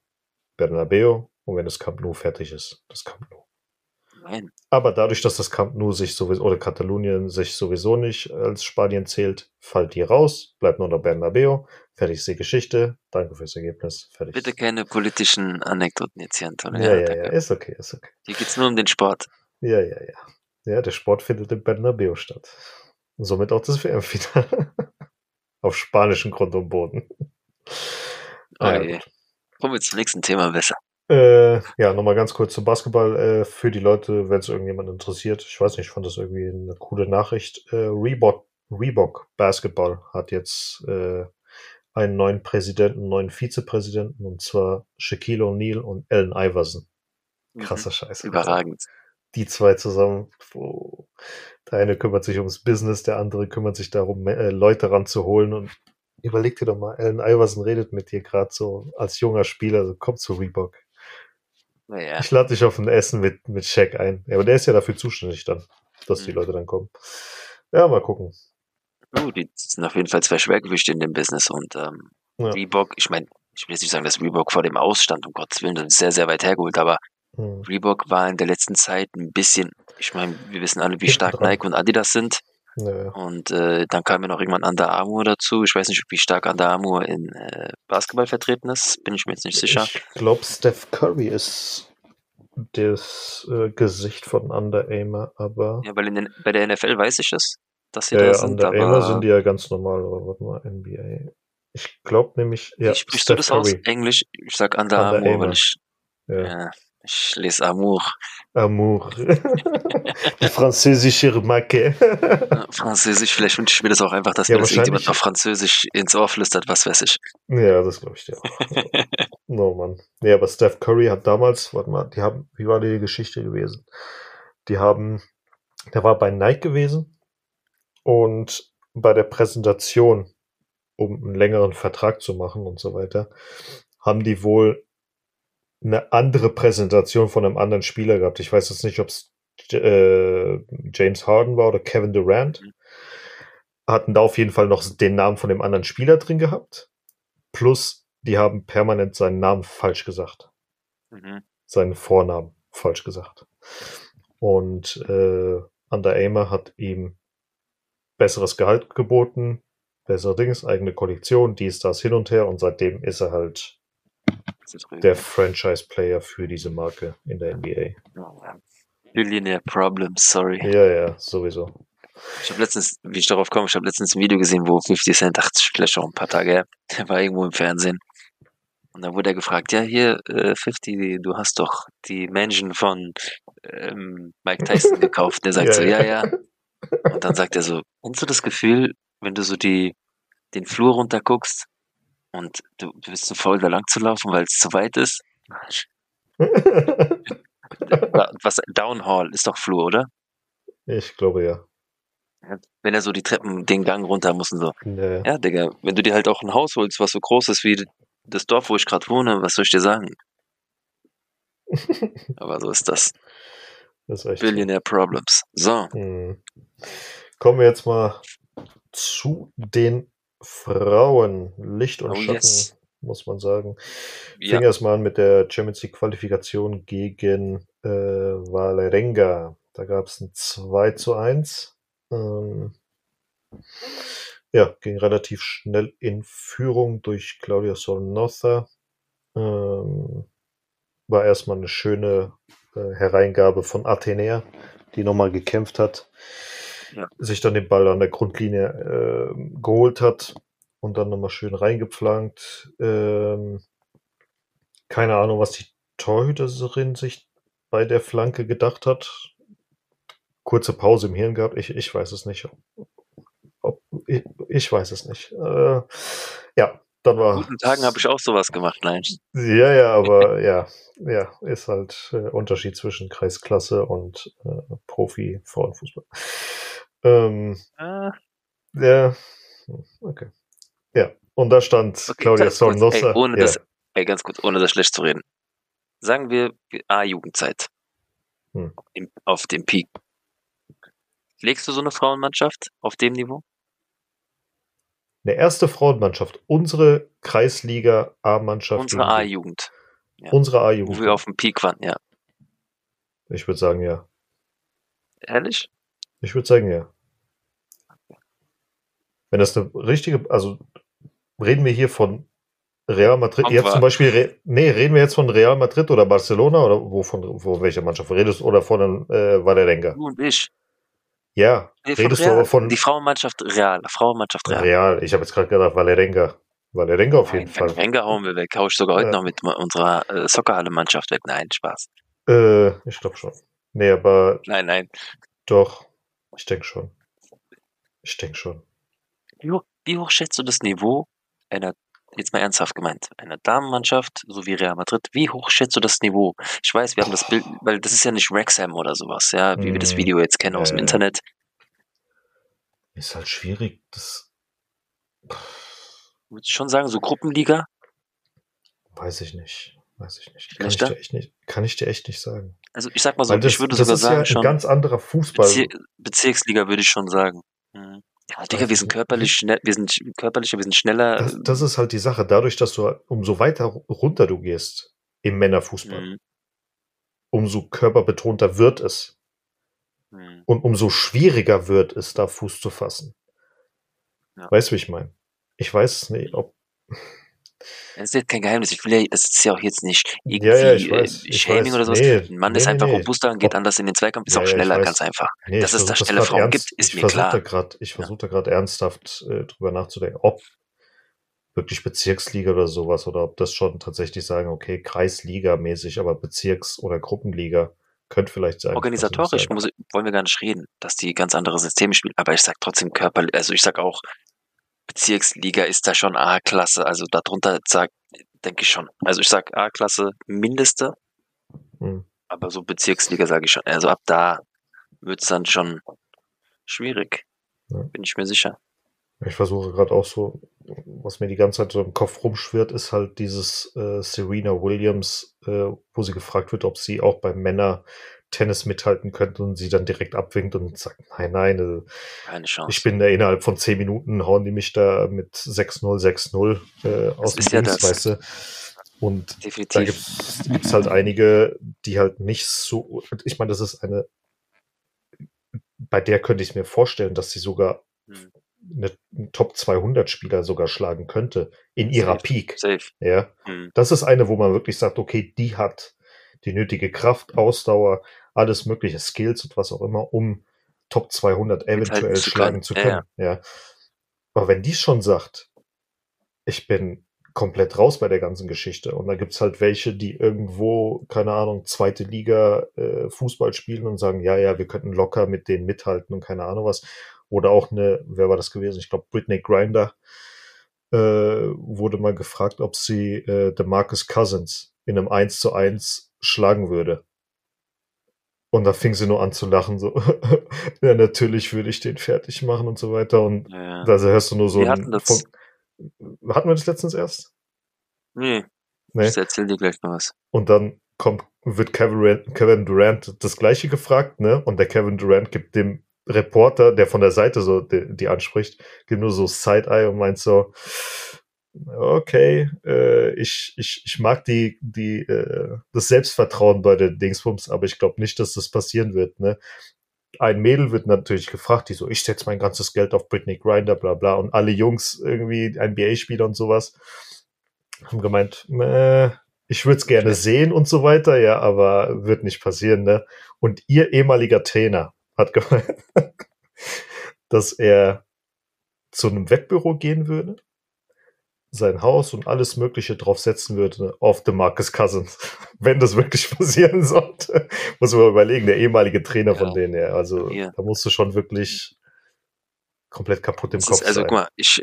[SPEAKER 2] Bernabeu und wenn das Camp Nou fertig ist, das Camp Nou. Nein. Aber dadurch, dass das Camp Nou sich sowieso, oder Katalonien sich sowieso nicht als Spanien zählt, fällt die raus, bleibt nur noch Bernabeu. Fertig ist die Geschichte. Danke fürs Ergebnis. Fertig.
[SPEAKER 3] Bitte keine politischen Anekdoten jetzt hier, Antonio.
[SPEAKER 2] Ja, ja, ja, ja, ist okay, ist okay.
[SPEAKER 3] Hier geht's nur um den Sport.
[SPEAKER 2] Ja, ja, ja. Ja, der Sport findet in Bernabeu statt. Und somit auch das WM-Finale. (laughs) Auf spanischem Grund und Boden.
[SPEAKER 3] Okay. Ah, Kommen wir zum nächsten Thema besser.
[SPEAKER 2] Äh, ja, nochmal ganz kurz zum Basketball. Äh, für die Leute, wenn es irgendjemand interessiert. Ich weiß nicht, ich fand das irgendwie eine coole Nachricht. Äh, Reebok, Reebok Basketball hat jetzt äh, einen neuen Präsidenten, einen neuen Vizepräsidenten, und zwar Shaquille O'Neal und Allen Iverson. Mhm. Krasser mhm. Scheiß.
[SPEAKER 3] Überragend.
[SPEAKER 2] Die zwei zusammen. Oh. Der eine kümmert sich ums Business, der andere kümmert sich darum, äh, Leute ranzuholen und überleg dir doch mal, Allen Iverson redet mit dir gerade so als junger Spieler, so komm zu Reebok. Naja. Ich lade dich auf ein Essen mit, mit Shaq ein. Ja, aber der ist ja dafür zuständig dann, dass mhm. die Leute dann kommen. Ja, mal gucken.
[SPEAKER 3] Oh, die sind auf jeden Fall zwei Schwergewichte in dem Business und ähm, ja. Reebok, ich meine, ich will jetzt nicht sagen, dass Reebok vor dem Ausstand, um Gottes Willen, das ist sehr, sehr weit hergeholt, aber mhm. Reebok war in der letzten Zeit ein bisschen, ich meine, wir wissen alle, wie stark Nike und Adidas sind. Ja. Und äh, dann kam ja noch irgendwann Under Armour dazu. Ich weiß nicht, wie stark Under Armour in äh, Basketball vertreten ist. Bin ich mir jetzt nicht sicher.
[SPEAKER 2] Ich glaube, Steph Curry ist das äh, Gesicht von Under Armour, aber.
[SPEAKER 3] Ja, weil den, bei der NFL weiß ich es, dass sie
[SPEAKER 2] ja,
[SPEAKER 3] da sind.
[SPEAKER 2] Under aber... Armour sind die ja ganz normal, aber warte mal, NBA. Ich glaube nämlich, ja. Wie
[SPEAKER 3] sprichst Steph du das Curry. aus? Englisch? Ich sag Under, Under Armour, weil ich. Ja. ja. Ich lese Amour.
[SPEAKER 2] Amour. (laughs) Die französische Remarque.
[SPEAKER 3] Französisch, vielleicht wünsche ich mir das auch einfach, dass ja, mir das irgendjemand auf Französisch ins Ohr flüstert, was weiß ich.
[SPEAKER 2] Ja, das glaube ich dir auch. (laughs) no, Mann. Nee, aber Steph Curry hat damals, warte mal, die haben, wie war die Geschichte gewesen? Die haben, der war bei Nike gewesen und bei der Präsentation, um einen längeren Vertrag zu machen und so weiter, haben die wohl eine andere Präsentation von einem anderen Spieler gehabt. Ich weiß jetzt nicht, ob es äh, James Harden war oder Kevin Durant. Mhm. Hatten da auf jeden Fall noch den Namen von dem anderen Spieler drin gehabt. Plus, die haben permanent seinen Namen falsch gesagt. Mhm. Seinen Vornamen falsch gesagt. Und äh, Under Aimer hat ihm besseres Gehalt geboten, bessere Dings, eigene Kollektion, dies, das hin und her und seitdem ist er halt der Franchise-Player für diese Marke in der NBA.
[SPEAKER 3] Billionaire Problems, sorry.
[SPEAKER 2] Ja, ja, sowieso.
[SPEAKER 3] Ich habe letztens, wie ich darauf komme, ich habe letztens ein Video gesehen, wo 50 Cent, ach, vielleicht schon ein paar Tage her, der war irgendwo im Fernsehen. Und da wurde er gefragt, ja, hier, äh, 50, du hast doch die Mansion von ähm, Mike Tyson gekauft. Der sagt (laughs) ja, so, ja, ja. Und dann sagt er so, kennst du das Gefühl, wenn du so die, den Flur runter guckst und du, du bist zu faul, da lang zu laufen, weil es zu weit ist. (laughs) Was, Downhall ist doch Flur, oder?
[SPEAKER 2] Ich glaube ja.
[SPEAKER 3] Wenn er so die Treppen, den Gang runter muss und so. Nee. Ja, Digga, wenn du dir halt auch ein Haus holst, was so groß ist wie das Dorf, wo ich gerade wohne, was soll ich dir sagen? (laughs) Aber so ist das.
[SPEAKER 2] das ist
[SPEAKER 3] Billionaire Problems. So. Hm.
[SPEAKER 2] Kommen wir jetzt mal zu den Frauen, Licht und oh, Schatten, yes. muss man sagen. Ja. Fing erstmal an mit der Champions League Qualifikation gegen äh, Valerenga. Da gab es ein 2 zu 1. Ähm, ja, ging relativ schnell in Führung durch Claudia Solnotha. Ähm, war erstmal eine schöne äh, Hereingabe von Athenea, die nochmal gekämpft hat ja. sich dann den Ball an der Grundlinie äh, geholt hat und dann nochmal schön reingepflankt. Ähm, keine Ahnung, was die Torhüterin sich bei der Flanke gedacht hat. Kurze Pause im Hirn gehabt. Ich, ich weiß es nicht. Ob, ich, ich, weiß es nicht. Äh, ja, dann war.
[SPEAKER 3] guten Tagen habe ich auch sowas gemacht, nein.
[SPEAKER 2] Ja, ja, aber (laughs) ja, ja, ist halt äh, Unterschied zwischen Kreisklasse und äh, Profi Frauenfußball. Ähm, ah. Ja, okay. Ja, und da stand okay, Claudia Sornosa.
[SPEAKER 3] Ohne ja. das, ey, ganz kurz, ohne das schlecht zu reden. Sagen wir A-Jugendzeit. Hm. Auf dem Peak. Legst du so eine Frauenmannschaft auf dem Niveau?
[SPEAKER 2] Eine erste Frauenmannschaft, unsere Kreisliga A-Mannschaft.
[SPEAKER 3] Unsere A-Jugend.
[SPEAKER 2] Ja. Unsere A-Jugend.
[SPEAKER 3] Wo wir auf dem Peak waren, ja.
[SPEAKER 2] Ich würde sagen, ja.
[SPEAKER 3] Ehrlich?
[SPEAKER 2] Ich würde sagen, ja. Wenn das eine richtige, also reden wir hier von Real Madrid, jetzt zum Beispiel, nee, reden wir jetzt von Real Madrid oder Barcelona oder wo von wo welcher Mannschaft redest oder von äh, Valerenga?
[SPEAKER 3] Du und ich.
[SPEAKER 2] Ja, nee, redest Real, du aber von
[SPEAKER 3] die Frauenmannschaft Real, Frauenmannschaft
[SPEAKER 2] Real. Real, ich habe jetzt gerade gedacht Valerenga. Valerenga auf jeden Nein, Fall.
[SPEAKER 3] Valerenga hauen wir weg. Hau ich sogar heute ja. noch mit unserer äh, Soccerhalle-Mannschaft weg. Nein, Spaß.
[SPEAKER 2] Äh, ich glaube schon. Nee, aber.
[SPEAKER 3] Nein, nein.
[SPEAKER 2] Doch, ich denke schon. Ich denke schon.
[SPEAKER 3] Wie hoch, wie hoch schätzt du das Niveau einer jetzt mal ernsthaft gemeint, einer Damenmannschaft, so wie Real Madrid, wie hoch schätzt du das Niveau? Ich weiß, wir haben das Bild, weil das ist ja nicht Wrexham oder sowas, ja, wie wir das. Video jetzt kennen aus dem Internet.
[SPEAKER 2] Ist halt schwierig, das.
[SPEAKER 3] Würde ich schon sagen, so Gruppenliga?
[SPEAKER 2] Weiß ich nicht. Weiß ich nicht. Kann ich, dir echt nicht. kann ich dir echt nicht sagen.
[SPEAKER 3] Also ich sag mal so, das, ich würde sogar sagen, ja
[SPEAKER 2] schon. ganz anderer Fußball. Bezir
[SPEAKER 3] Bezirksliga würde ich schon sagen. Mhm. Ja, Digga, wir sind körperlich schnell, wir sind körperlicher, wir sind schneller.
[SPEAKER 2] Das, das, ist halt die Sache. Dadurch, dass du umso weiter runter du gehst im Männerfußball, mhm. umso körperbetonter wird es. Mhm. Und umso schwieriger wird es, da Fuß zu fassen. Ja. Weißt du, wie ich meine? Ich weiß nicht, ob (laughs)
[SPEAKER 3] das ist jetzt kein Geheimnis. Ich will ja, das ist ja auch jetzt nicht irgendwie
[SPEAKER 2] ja, ja, ich weiß,
[SPEAKER 3] ich Shaming weiß. oder sowas. Nee, ein Mann nee, ist einfach nee, robuster und geht anders in den Zweikampf, ist ja, auch schneller, ganz einfach. Dass es da schnelle Frauen ernst, gibt, ist mir klar.
[SPEAKER 2] Grad, ich versuche da gerade ernsthaft äh, drüber nachzudenken, ob wirklich Bezirksliga oder sowas oder ob das schon tatsächlich sagen, okay, Kreisliga-mäßig, aber Bezirks- oder Gruppenliga könnte vielleicht sein.
[SPEAKER 3] Organisatorisch muss, wollen wir gar nicht reden, dass die ganz andere Systeme spielen, aber ich sag trotzdem körperlich, also ich sag auch, Bezirksliga ist da schon A-Klasse. Also darunter sag, denke ich schon. Also ich sag A-Klasse mindeste. Hm. Aber so Bezirksliga sage ich schon. Also ab da wird es dann schon schwierig. Ja. Bin ich mir sicher.
[SPEAKER 2] Ich versuche gerade auch so, was mir die ganze Zeit so im Kopf rumschwirrt, ist halt dieses äh, Serena Williams, äh, wo sie gefragt wird, ob sie auch beim Männer Tennis mithalten könnte und sie dann direkt abwinkt und sagt, nein, nein, also
[SPEAKER 3] keine Chance.
[SPEAKER 2] Ich bin da innerhalb von zehn Minuten, hauen die mich da mit 6-0, 6-0 äh, aus dem ja weißt du. Und Definitiv. da gibt es halt einige, die halt nicht so, ich meine, das ist eine, bei der könnte ich mir vorstellen, dass sie sogar hm. eine, einen Top 200 Spieler sogar schlagen könnte in ihrer Safe. Peak.
[SPEAKER 3] Safe.
[SPEAKER 2] Ja. Hm. Das ist eine, wo man wirklich sagt, okay, die hat die nötige Kraft, Ausdauer, alles mögliche, Skills und was auch immer, um Top 200 eventuell zu schlagen zu können. Ja, ja. Aber wenn die schon sagt, ich bin komplett raus bei der ganzen Geschichte und da gibt's halt welche, die irgendwo, keine Ahnung, zweite Liga äh, Fußball spielen und sagen, ja, ja, wir könnten locker mit denen mithalten und keine Ahnung was. Oder auch eine, wer war das gewesen? Ich glaube, Britney Grinder äh, wurde mal gefragt, ob sie äh, Marcus Cousins in einem 1 zu 1 schlagen würde. Und da fing sie nur an zu lachen, so, (laughs) ja, natürlich würde ich den fertig machen und so weiter. Und ja. da hörst du nur so
[SPEAKER 3] wir hatten, das von,
[SPEAKER 2] hatten wir das letztens erst?
[SPEAKER 3] Nee. nee. Ich erzähl dir gleich noch was.
[SPEAKER 2] Und dann kommt, wird Kevin, Kevin Durant das gleiche gefragt, ne? Und der Kevin Durant gibt dem Reporter, der von der Seite so die, die anspricht, gibt nur so Side-Eye und meint so, okay, äh, ich, ich, ich mag die, die, äh, das Selbstvertrauen bei den Dingsbums, aber ich glaube nicht, dass das passieren wird. Ne? Ein Mädel wird natürlich gefragt, die so, ich setze mein ganzes Geld auf Britney Grinder, bla bla. Und alle Jungs, irgendwie NBA-Spieler und sowas, haben gemeint, äh, ich würde es gerne sehen und so weiter, ja, aber wird nicht passieren, ne? Und ihr ehemaliger Trainer hat (laughs) gemeint, dass er zu einem Wettbüro gehen würde sein Haus und alles Mögliche drauf setzen würde auf The Marcus Cousins, (laughs) wenn das wirklich (laughs) passieren sollte. Muss man überlegen, der ehemalige Trainer ja. von denen, ja. Also ja. da musst du schon wirklich komplett kaputt im das Kopf
[SPEAKER 3] ist, also,
[SPEAKER 2] sein.
[SPEAKER 3] guck mal, ich,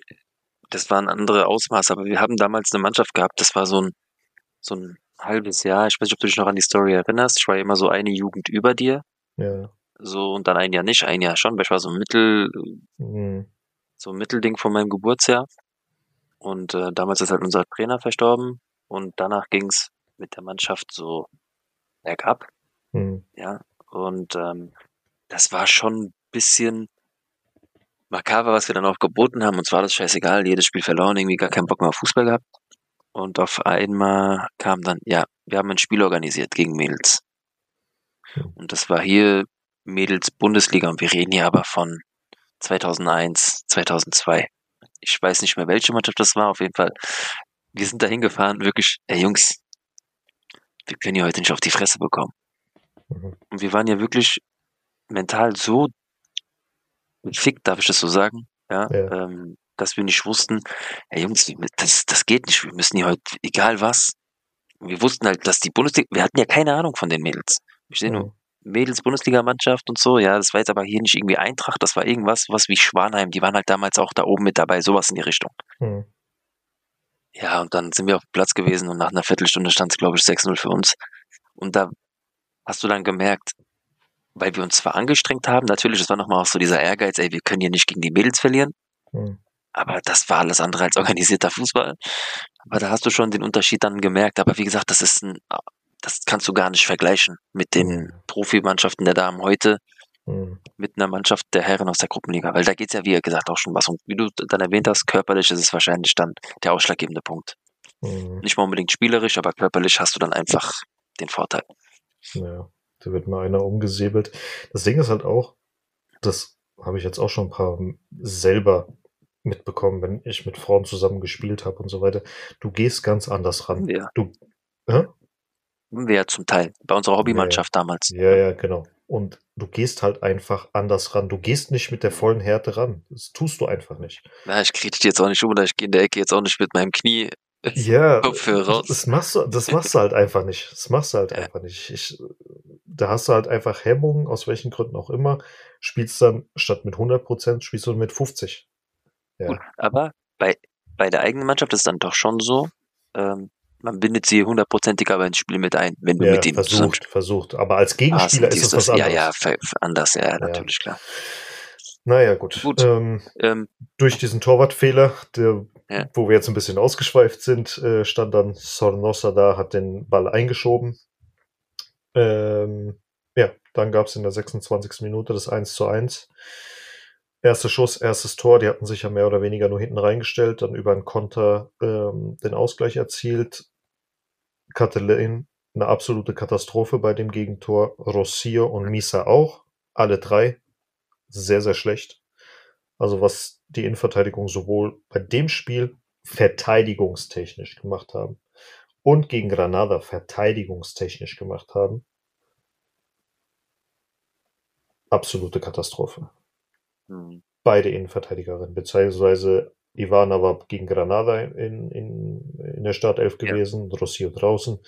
[SPEAKER 3] das waren andere Ausmaße, aber wir haben damals eine Mannschaft gehabt, das war so ein, so ein halbes Jahr. Ich weiß nicht, ob du dich noch an die Story erinnerst. Ich war immer so eine Jugend über dir.
[SPEAKER 2] Ja.
[SPEAKER 3] So, und dann ein Jahr nicht, ein Jahr schon, weil ich war so ein Mittel,
[SPEAKER 2] Mhm.
[SPEAKER 3] so ein Mittelding von meinem Geburtsjahr. Und äh, damals ist halt unser Trainer verstorben und danach ging's mit der Mannschaft so bergab.
[SPEAKER 2] Mhm.
[SPEAKER 3] Ja, und ähm, das war schon ein bisschen makaber, was wir dann auch geboten haben. Und zwar das scheißegal, jedes Spiel verloren, irgendwie gar keinen Bock mehr auf Fußball gehabt. Und auf einmal kam dann, ja, wir haben ein Spiel organisiert gegen Mädels. Und das war hier Mädels Bundesliga und wir reden hier aber von 2001, 2002. Ich weiß nicht mehr, welche Mannschaft das war, auf jeden Fall. Wir sind da hingefahren, wirklich, ey Jungs, wir können hier heute nicht auf die Fresse bekommen.
[SPEAKER 2] Mhm.
[SPEAKER 3] Und wir waren ja wirklich mental so gefickt, darf ich das so sagen, ja,
[SPEAKER 2] Ja.
[SPEAKER 3] ähm, dass wir nicht wussten, ey Jungs, das, das geht nicht, wir müssen hier heute, egal was. Wir wussten halt, dass die Bundesliga, wir hatten ja keine Ahnung von den Mädels. Wir stehen nur. Mädels-Bundesliga-Mannschaft und so, ja, das war jetzt aber hier nicht irgendwie Eintracht, das war irgendwas, was wie Schwanheim, die waren halt damals auch da oben mit dabei, sowas in die Richtung.
[SPEAKER 2] Mhm.
[SPEAKER 3] Ja, und dann sind wir auf dem Platz gewesen und nach einer Viertelstunde stand es, glaube ich, 6-0 für uns. Und da hast du dann gemerkt, weil wir uns zwar angestrengt haben, natürlich, es war nochmal auch so dieser Ehrgeiz, ey, wir können hier nicht gegen die Mädels verlieren,
[SPEAKER 2] Mhm.
[SPEAKER 3] aber das war alles andere als organisierter Fußball. Aber da hast du schon den Unterschied dann gemerkt. Aber wie gesagt, das ist ein, das kannst du gar nicht vergleichen mit den
[SPEAKER 2] Mhm.
[SPEAKER 3] Profimannschaften der Damen heute,
[SPEAKER 2] Mhm.
[SPEAKER 3] mit einer Mannschaft der Herren aus der Gruppenliga. Weil da geht's ja, wie gesagt, auch schon was. Und wie du dann erwähnt hast, körperlich ist es wahrscheinlich dann der ausschlaggebende Punkt.
[SPEAKER 2] Mhm.
[SPEAKER 3] Nicht mal unbedingt spielerisch, aber körperlich hast du dann einfach den Vorteil.
[SPEAKER 2] Ja, da wird mal einer umgesäbelt. Das Ding ist halt auch, das habe ich jetzt auch schon ein paar selber mitbekommen, wenn ich mit Frauen zusammen gespielt habe und so weiter. Du gehst ganz anders ran.
[SPEAKER 3] Ja.
[SPEAKER 2] Du, hä?
[SPEAKER 3] Wir ja zum Teil. Bei unserer Hobbymannschaft damals.
[SPEAKER 2] Ja, ja, genau. Und du gehst halt einfach anders ran. Du gehst nicht mit der vollen Härte ran. Das tust du einfach nicht.
[SPEAKER 3] Ja, ich kriege dich jetzt auch nicht um, oder ich gehe in der Ecke jetzt auch nicht mit meinem Knie.
[SPEAKER 2] Ja, (laughs)
[SPEAKER 3] raus.
[SPEAKER 2] das machst du, das machst du halt einfach nicht. Das machst du halt
[SPEAKER 3] Ja.
[SPEAKER 2] einfach nicht. Ich, da hast du halt einfach Hemmungen, aus welchen Gründen auch immer. Spielst dann statt mit 100 Prozent, spielst du mit 50. Ja.
[SPEAKER 3] Gut, aber bei, bei der eigenen Mannschaft ist dann doch schon so, ähm, man bindet sie hundertprozentig aber ins Spiel mit ein, wenn du
[SPEAKER 2] Ja,
[SPEAKER 3] mit ihnen zusammen
[SPEAKER 2] versucht, versucht. Aber als
[SPEAKER 3] Ah,
[SPEAKER 2] Gegenspieler
[SPEAKER 3] dies,
[SPEAKER 2] ist es
[SPEAKER 3] das,
[SPEAKER 2] was
[SPEAKER 3] ja,
[SPEAKER 2] anderes.
[SPEAKER 3] ja, ver, anders, ja, ja, natürlich, klar.
[SPEAKER 2] Naja, gut.
[SPEAKER 3] Gut.
[SPEAKER 2] Ähm,
[SPEAKER 3] Ähm,
[SPEAKER 2] durch diesen Torwartfehler, der,
[SPEAKER 3] Ja.
[SPEAKER 2] wo wir jetzt ein bisschen ausgeschweift sind, äh, stand dann Sornosa da, hat den Ball eingeschoben. Ähm, ja, dann gab es in der 26. Minute das 1 zu 1. Erster Schuss, erstes Tor, die hatten sich ja mehr oder weniger nur hinten reingestellt, dann über einen Konter ähm, den Ausgleich erzielt. Catalin, eine absolute Katastrophe bei dem Gegentor. Rossio und Misa auch. Alle drei sehr, sehr schlecht. Also was die Innenverteidigung sowohl bei dem Spiel verteidigungstechnisch gemacht haben und gegen Granada verteidigungstechnisch gemacht haben. Absolute Katastrophe.
[SPEAKER 3] hm,
[SPEAKER 2] Beide Innenverteidigerinnen, beziehungsweise Ivana war gegen Granada in, in, in der Startelf
[SPEAKER 3] Ja.
[SPEAKER 2] gewesen, Rossio draußen.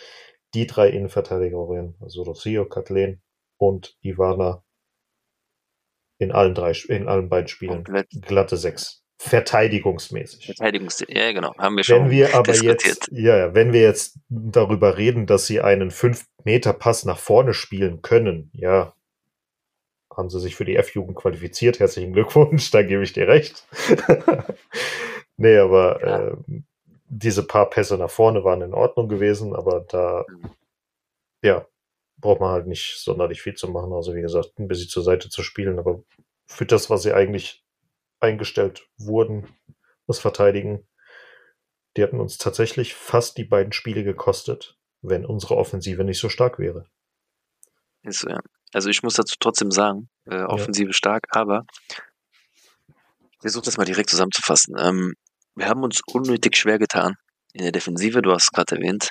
[SPEAKER 2] Die drei Innenverteidigerinnen, also Rossio, Kathleen und Ivana in allen drei, in allen beiden Spielen
[SPEAKER 3] komplett
[SPEAKER 2] glatte sechs. Verteidigungsmäßig.
[SPEAKER 3] Verteidigungs... Ja, genau, haben wir schon
[SPEAKER 2] Wenn wir aber
[SPEAKER 3] diskutiert.
[SPEAKER 2] jetzt, ja, ja, wenn wir jetzt darüber reden, dass sie einen 5-Meter-Pass nach vorne spielen können, ja, haben sie sich für die F-Jugend qualifiziert. Herzlichen Glückwunsch, da gebe ich dir recht. (laughs) nee, aber
[SPEAKER 3] Ja.
[SPEAKER 2] ähm, diese paar Pässe nach vorne waren in Ordnung gewesen, aber da, ja, braucht man halt nicht sonderlich viel zu machen. Also wie gesagt, ein bisschen zur Seite zu spielen, aber für das, was sie eigentlich eingestellt wurden, das Verteidigen, die hatten uns tatsächlich fast die beiden Spiele gekostet, wenn unsere Offensive nicht so stark wäre.
[SPEAKER 3] Ist so, ja. Also ich muss dazu trotzdem sagen, äh, Offensive stark, aber ich versuche das mal direkt zusammenzufassen. Ähm, wir haben uns unnötig schwer getan in der Defensive, du hast es gerade erwähnt.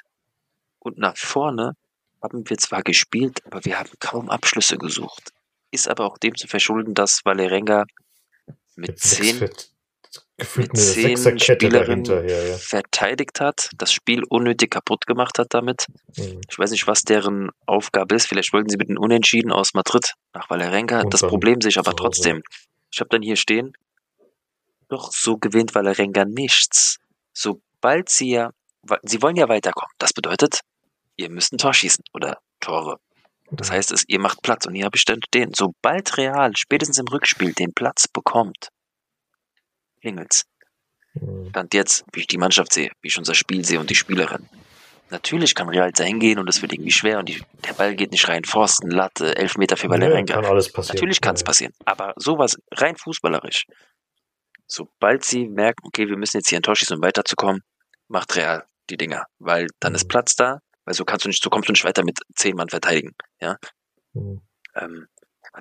[SPEAKER 3] Und nach vorne haben wir zwar gespielt, aber wir haben kaum Abschlüsse gesucht. Ist aber auch dem zu verschulden, dass Valerenga mit
[SPEAKER 2] sechs
[SPEAKER 3] zehn,
[SPEAKER 2] Fit- gefühlt
[SPEAKER 3] mit
[SPEAKER 2] eine
[SPEAKER 3] zehn
[SPEAKER 2] Sechserkette
[SPEAKER 3] Spielerinnen
[SPEAKER 2] dahinter, ja, ja.
[SPEAKER 3] verteidigt hat, das Spiel unnötig kaputt gemacht hat damit.
[SPEAKER 2] Mhm.
[SPEAKER 3] Ich weiß nicht, was deren Aufgabe ist. Vielleicht wollten sie mit einem Unentschieden aus Madrid nach Valerenga.
[SPEAKER 2] Und
[SPEAKER 3] Das Problem sehe ich aber trotzdem. Ich habe dann hier stehen, Doch so gewinnt Valerenga nichts. Sobald sie ja, sie wollen ja weiterkommen. Das bedeutet, ihr müsst ein Tor schießen oder Tore. Das heißt, es, ihr macht Platz und hier habe ich dann den. Sobald Real spätestens im Rückspiel den Platz bekommt, klingelt's. Mhm. Stand jetzt, wie ich die Mannschaft sehe, wie ich unser Spiel sehe und die Spielerin. Natürlich kann Real dahin gehen und es wird irgendwie schwer und die, der Ball geht nicht rein. Pfosten, Latte, elf Meter für Valerenga.
[SPEAKER 2] Ja, kann alles passieren.
[SPEAKER 3] Natürlich kann es ja. passieren. Aber sowas rein fußballerisch. Sobald sie merken, okay, wir müssen jetzt hier ein Tor schießen, um weiterzukommen, macht Real die Dinger. Weil dann mhm. ist Platz da, weil so kannst du nicht, so kommst du nicht weiter mit zehn Mann verteidigen. Ja. Mhm. Ähm,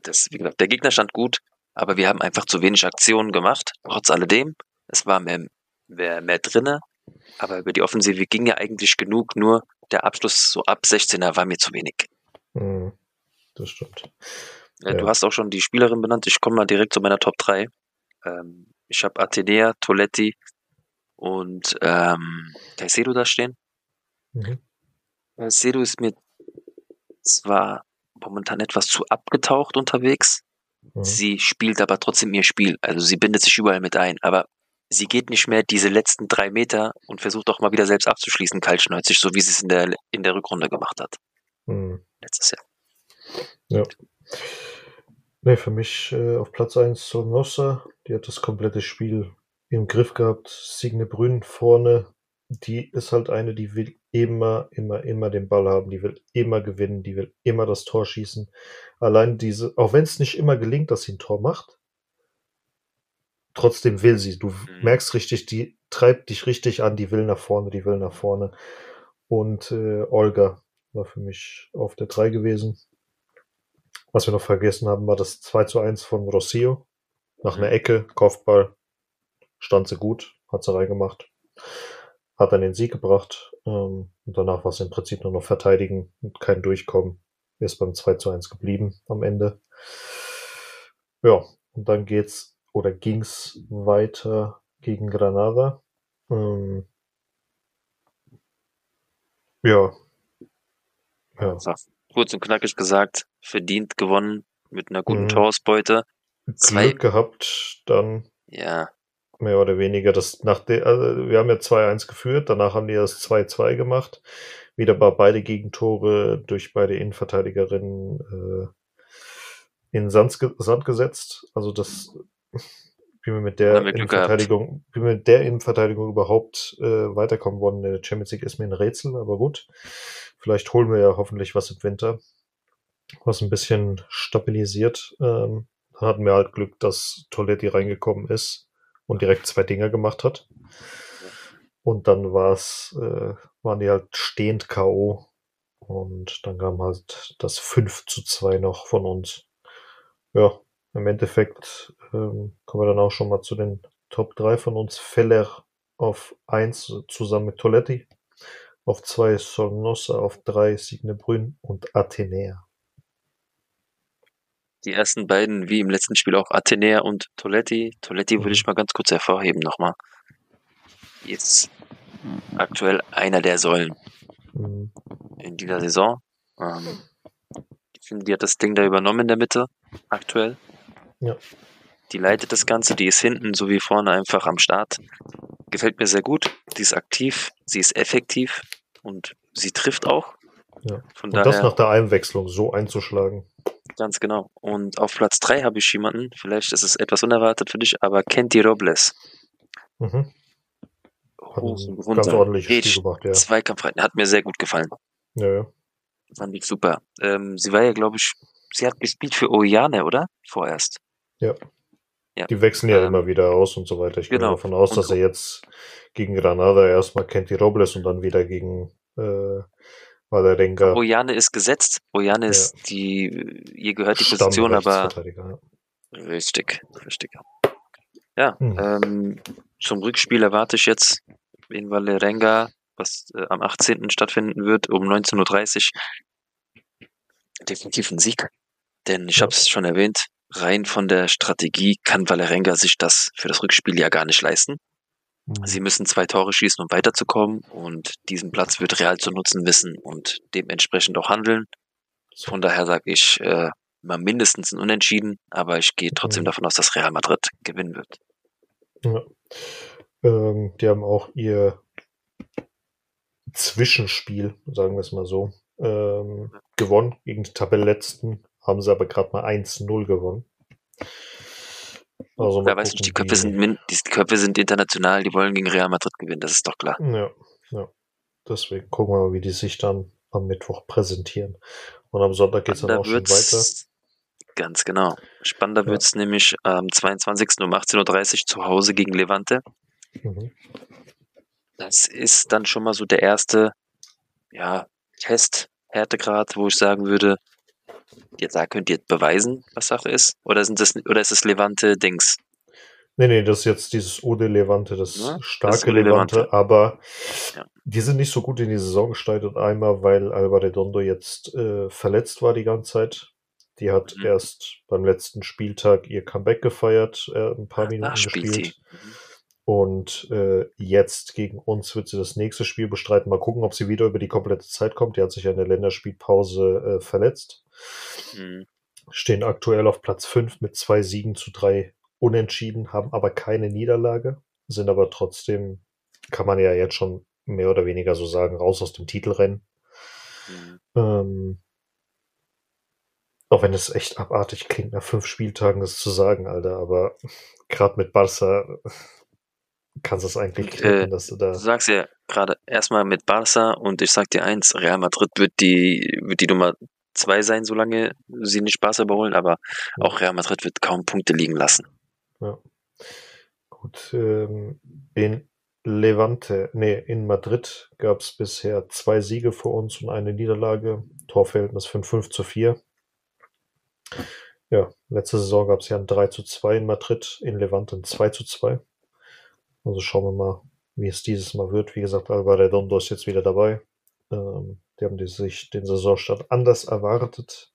[SPEAKER 3] das, wie gesagt, der Gegner stand gut, aber wir haben einfach zu wenig Aktionen gemacht. Trotz alledem, es war mehr, mehr, mehr drinne, aber über die Offensive ging ja eigentlich genug, nur der Abschluss so ab 16er war mir zu wenig.
[SPEAKER 2] Mhm. Das stimmt.
[SPEAKER 3] Ja, ja. Du hast auch schon die Spielerin benannt. Ich komme mal direkt zu meiner Top 3. Ähm, ich habe Athenea, Toletti und ähm, Caicedo da stehen. Mhm. Caicedo ist mir zwar momentan etwas zu abgetaucht unterwegs. Mhm. Sie spielt aber trotzdem ihr Spiel. Also sie bindet sich überall mit ein. Aber sie geht nicht mehr diese letzten drei Meter und versucht auch mal wieder selbst abzuschließen, kaltschneuzig, so wie sie es in der, in der Rückrunde gemacht hat.
[SPEAKER 2] Mhm.
[SPEAKER 3] Letztes Jahr.
[SPEAKER 2] Ja. Nee, für mich äh, auf Platz 1 Sonossa. Die hat das komplette Spiel im Griff gehabt. Signe Brünn vorne. Die ist halt eine, die will immer, immer, immer den Ball haben. Die will immer gewinnen. Die will immer das Tor schießen. Allein diese, auch wenn es nicht immer gelingt, dass sie ein Tor macht, trotzdem will sie. Du mhm. merkst richtig, die treibt dich richtig an, die will nach vorne, die will nach vorne. Und äh, Olga war für mich auf der 3 gewesen. Was wir noch vergessen haben, war das 2 zu 1 von Rossio. Nach einer mhm. Ecke, Kopfball, stand sie gut, hat sie reingemacht. Hat dann den Sieg gebracht. Ähm, und danach war es im Prinzip nur noch verteidigen und kein Durchkommen. Ist beim 2 zu 1 geblieben am Ende. Ja, und dann geht's oder ging's weiter gegen Granada. Ähm, ja.
[SPEAKER 3] ja. Kurz und knackig gesagt, verdient gewonnen mit einer guten mhm. Torausbeute.
[SPEAKER 2] Glück gehabt, dann.
[SPEAKER 3] Ja.
[SPEAKER 2] Mehr oder weniger. Das nach der, also wir haben ja 2-1 geführt, danach haben die das 2-2 gemacht. Wieder bei beide Gegentore durch beide Innenverteidigerinnen äh, in Sand, Sand gesetzt. Also das wie wir mit der Innenverteidigung, wie wir mit der Innenverteidigung überhaupt äh, weiterkommen wollen in der Champions League ist mir ein Rätsel, aber gut. Vielleicht holen wir ja hoffentlich was im Winter, was ein bisschen stabilisiert. Ähm, hatten wir halt Glück, dass Toletti reingekommen ist und direkt zwei Dinger gemacht hat. Und dann war's, äh, waren die halt stehend K.O. Und dann kam halt das 5 zu 2 noch von uns. Ja, im Endeffekt ähm, kommen wir dann auch schon mal zu den Top 3 von uns. Feller auf 1 zusammen mit Toletti. Auf 2 Sornosa, auf 3 Signe Brünn und Athenea.
[SPEAKER 3] Die ersten beiden, wie im letzten Spiel auch Athenea und Toletti. Toletti mhm. würde ich mal ganz kurz hervorheben nochmal. Jetzt aktuell einer der Säulen mhm. in dieser Saison. Ähm, ich finde, die hat das Ding da übernommen in der Mitte aktuell.
[SPEAKER 2] Ja.
[SPEAKER 3] Die leitet das Ganze, die ist hinten sowie vorne einfach am Start. Gefällt mir sehr gut. Sie ist aktiv, sie ist effektiv und sie trifft auch.
[SPEAKER 2] Ja. Von und daher, das nach der Einwechslung so einzuschlagen.
[SPEAKER 3] Ganz genau. Und auf Platz 3 habe ich jemanden, vielleicht ist es etwas unerwartet für dich, aber Kenti Robles.
[SPEAKER 2] Mhm. Hoch ganz ordentlich Spiel gemacht, ja.
[SPEAKER 3] Zweikampfreiten, hat mir sehr gut gefallen.
[SPEAKER 2] Ja, ja.
[SPEAKER 3] Fand ich super. Ähm, sie war ja, glaube ich, sie hat gespielt für Oyane, oder? Vorerst.
[SPEAKER 2] Ja. ja. Die wechseln ja ähm, immer wieder aus und so weiter. Ich genau. gehe davon aus, dass er jetzt gegen Granada erstmal kennt die Robles und dann wieder gegen äh, Valerenga.
[SPEAKER 3] Ojane ist gesetzt. Ojane ja. ist die, ihr gehört die Position, aber. Ja. Richtig, richtig. Ja, hm. ähm, zum Rückspiel erwarte ich jetzt in Valerenga, was äh, am 18. stattfinden wird, um 19.30 Uhr. Definitiv ein Sieg. Denn ich habe es schon erwähnt, rein von der Strategie kann Valerenga sich das für das Rückspiel ja gar nicht leisten. Mhm. Sie müssen zwei Tore schießen, um weiterzukommen und diesen Platz wird Real zu nutzen wissen und dementsprechend auch handeln. Von daher sage ich äh, mal mindestens ein Unentschieden, aber ich gehe trotzdem mhm. davon aus, dass Real Madrid gewinnen wird.
[SPEAKER 2] Ja. Ähm, die haben auch ihr Zwischenspiel, sagen wir es mal so, ähm, gewonnen gegen die Tabellenletzten, haben sie aber gerade mal 1-0 gewonnen.
[SPEAKER 3] Also ja, weißt du, die Köpfe, sind, die Köpfe sind international, die wollen gegen Real Madrid gewinnen, das ist doch klar.
[SPEAKER 2] Ja, ja. Deswegen gucken wir mal, wie die sich dann am Mittwoch präsentieren. Und am Sonntag geht es dann auch schon weiter.
[SPEAKER 3] Ganz genau. Spannender ja. wird es nämlich am 22. um 18.30 Uhr zu Hause gegen Levante. Mhm. Das ist dann schon mal so der erste ja, Test, Härtegrad, wo ich sagen würde, da könnt ihr beweisen, was Sache ist? Oder sind das oder ist es Levante Dings?
[SPEAKER 2] Nee, nee, das ist jetzt dieses Ode Levante, das ja, starke das Levante, Levante, aber ja. die sind nicht so gut in die Saison gestartet. Einmal, weil Alba Redondo jetzt äh, verletzt war die ganze Zeit. Die hat mhm. erst beim letzten Spieltag ihr Comeback gefeiert, äh, ein paar Minuten Ach, gespielt. Mhm. Und äh, jetzt gegen uns wird sie das nächste Spiel bestreiten. Mal gucken, ob sie wieder über die komplette Zeit kommt. Die hat sich ja in der Länderspielpause äh, verletzt. Mhm. Stehen aktuell auf Platz 5 mit zwei Siegen zu drei Unentschieden, haben aber keine Niederlage, sind aber trotzdem, kann man ja jetzt schon mehr oder weniger so sagen, raus aus dem Titelrennen. Mhm. Ähm, auch wenn es echt abartig klingt, nach fünf Spieltagen das zu sagen, Alter, aber (laughs) gerade mit Barca kannst du es eigentlich
[SPEAKER 3] kriegen, äh, dass du da. Du sagst ja gerade erstmal mit Barca und ich sag dir eins, Real Madrid wird die, wird die Nummer zwei sein, solange sie nicht Barca überholen, aber auch Real Madrid wird kaum Punkte liegen lassen.
[SPEAKER 2] Ja. Gut, ähm, in Levante, nee, in Madrid gab es bisher zwei Siege für uns und eine Niederlage. Torverhältnis von 5 zu 4. Ja, letzte Saison gab es ja ein 3 zu 2 in Madrid, in Levante ein 2 zu 2. Also schauen wir mal, wie es dieses Mal wird. Wie gesagt, Alba Redondo ist jetzt wieder dabei. Ähm, die haben die sich den Saisonstart anders erwartet.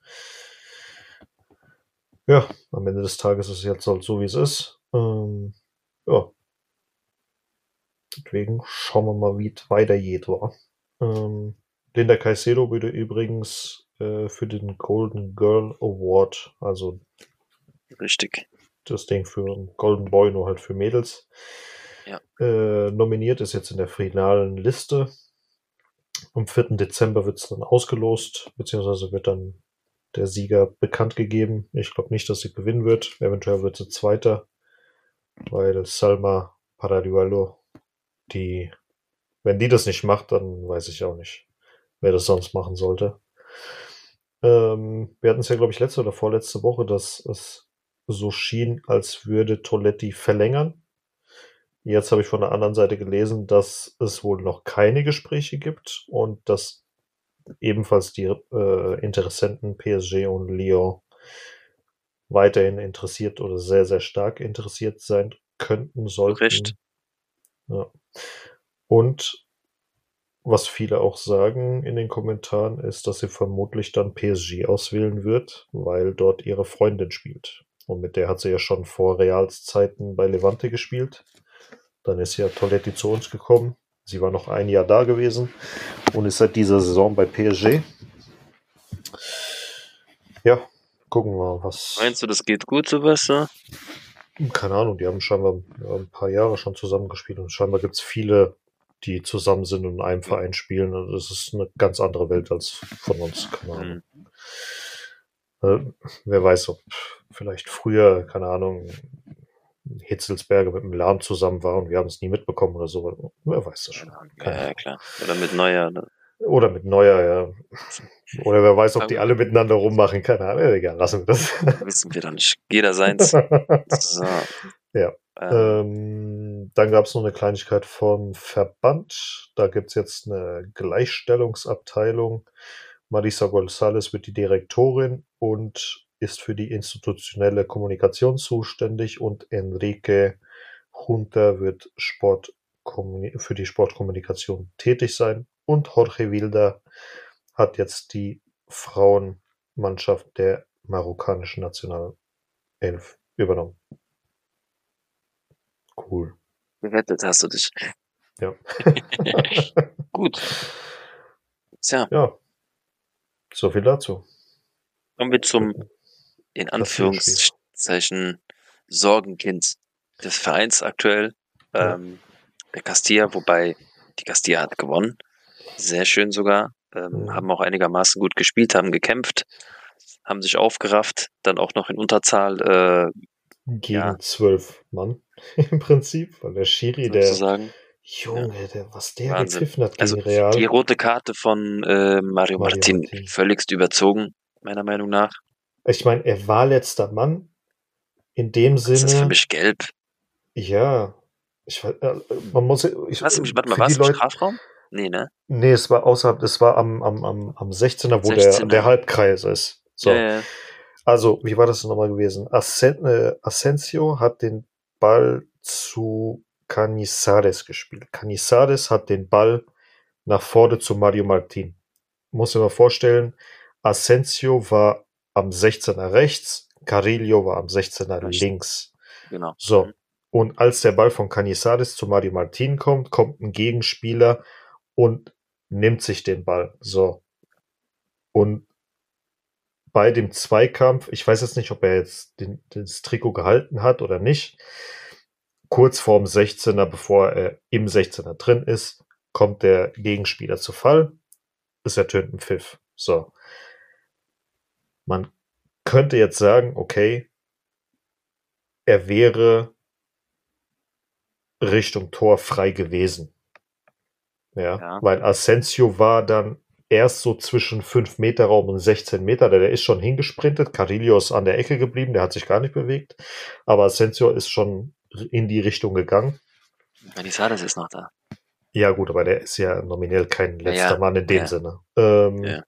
[SPEAKER 2] Ja, am Ende des Tages ist es jetzt halt so, wie es ist. Ähm, ja. Deswegen schauen wir mal, wie es weitergeht war. Ähm, Linda Caicedo würde übrigens äh, für den Golden Girl Award, also
[SPEAKER 3] richtig,
[SPEAKER 2] das Ding für Golden Boy, nur halt für Mädels, äh, nominiert ist jetzt in der finalen Liste. Am 4. Dezember wird es dann ausgelost, beziehungsweise wird dann der Sieger bekannt gegeben. Ich glaube nicht, dass sie gewinnen wird. Eventuell wird sie Zweiter, weil Salma Paradiuelo, die, wenn die das nicht macht, dann weiß ich auch nicht, wer das sonst machen sollte. Ähm, wir hatten es ja, glaube ich, letzte oder vorletzte Woche, dass es so schien, als würde Toletti verlängern. Jetzt habe ich von der anderen Seite gelesen, dass es wohl noch keine Gespräche gibt und dass ebenfalls die äh, Interessenten PSG und Lyon weiterhin interessiert oder sehr, sehr stark interessiert sein könnten, sollten.
[SPEAKER 3] Recht.
[SPEAKER 2] Ja. Und was viele auch sagen in den Kommentaren, ist, dass sie vermutlich dann PSG auswählen wird, weil dort ihre Freundin spielt. Und mit der hat sie ja schon vor Reals Zeiten bei Levante gespielt. Dann ist ja Toletti zu uns gekommen. Sie war noch ein Jahr da gewesen und ist seit dieser Saison bei PSG. Ja, gucken wir mal, was.
[SPEAKER 3] Meinst du, das geht gut, Silvester?
[SPEAKER 2] Keine Ahnung, die haben scheinbar ein paar Jahre schon zusammengespielt und scheinbar gibt es viele, die zusammen sind und in einem Verein spielen. Und das ist eine ganz andere Welt als von uns. Keine Ahnung. Mhm. Äh, wer weiß, ob vielleicht früher, keine Ahnung, Hitzelsberger mit dem Lahm zusammen war und wir haben es nie mitbekommen oder so. Wer weiß das schon.
[SPEAKER 3] Ja, ja, klar. Oder mit Neuer. Ne?
[SPEAKER 2] Oder mit Neuer, ja. Oder wer weiß, ob die alle miteinander rummachen. Keine Ahnung. Egal, lassen wir das.
[SPEAKER 3] Wissen wir doch nicht. Jeder seins.
[SPEAKER 2] so. Ja. Ähm. Ähm, dann gab es noch eine Kleinigkeit vom Verband. Da gibt es jetzt eine Gleichstellungsabteilung. Marisa González wird die Direktorin und ist für die institutionelle Kommunikation zuständig und Enrique Junta wird Sport für die Sportkommunikation tätig sein und Jorge Wilda hat jetzt die Frauenmannschaft der marokkanischen Nationalelf übernommen. Cool.
[SPEAKER 3] Gerettet hast du dich.
[SPEAKER 2] Ja. (laughs)
[SPEAKER 3] Gut. Tja.
[SPEAKER 2] Ja. So viel dazu.
[SPEAKER 3] Kommen wir zum in Anführungszeichen Sorgenkind des Vereins aktuell. Ähm, der Castilla, wobei die Castilla hat gewonnen. Sehr schön sogar. Ähm. Haben auch einigermaßen gut gespielt, haben gekämpft, haben sich aufgerafft, dann auch noch in Unterzahl. Äh,
[SPEAKER 2] Gegen ja. zwölf Mann (laughs) im Prinzip, weil der Schiri, sozusagen. der Junge, ja. der, was der Wahnsinn. gepfiffen hat gegen also, Real.
[SPEAKER 3] Die rote Karte von äh, Mario, Mario Martin, Martin, völligst überzogen, meiner Meinung nach.
[SPEAKER 2] Ich meine, er war letzter Mann. In dem Sinne. Das ist
[SPEAKER 3] für mich gelb.
[SPEAKER 2] Ja. Ich, äh, man muss. Ich,
[SPEAKER 3] Was, warte mal, war es im Strafraum? Nee, ne?
[SPEAKER 2] Nee, es war außerhalb, es war am, am, am, am 16er, wo 16er. Der, der Halbkreis ist. So. Ja, ja. Also, wie war das denn nochmal gewesen? Asen, äh, Asensio hat den Ball zu Canizares gespielt. Canizares hat den Ball nach vorne zu Mario Martin. Muss ich mal vorstellen, Asensio war am 16er rechts, Carillo war am 16er Recht. links.
[SPEAKER 3] Genau.
[SPEAKER 2] So. Mhm. Und als der Ball von Canizares zu Mario Martin kommt, kommt ein Gegenspieler und nimmt sich den Ball. So. Und bei dem Zweikampf, ich weiß jetzt nicht, ob er jetzt den, das Trikot gehalten hat oder nicht, kurz vorm 16er, bevor er im 16er drin ist, kommt der Gegenspieler zu Fall. Es ertönt ein Pfiff. So. Man könnte jetzt sagen, okay, er wäre Richtung Tor frei gewesen. Ja, ja. weil Asensio war dann erst so zwischen 5 Meter Raum und 16 Meter, der, der ist schon hingesprintet. Carillo ist an der Ecke geblieben, der hat sich gar nicht bewegt. Aber Asensio ist schon in die Richtung gegangen.
[SPEAKER 3] Manizales ist noch da.
[SPEAKER 2] Ja, gut, aber der ist ja nominell kein letzter ja, Mann in dem ja. Sinne. Ähm, ja.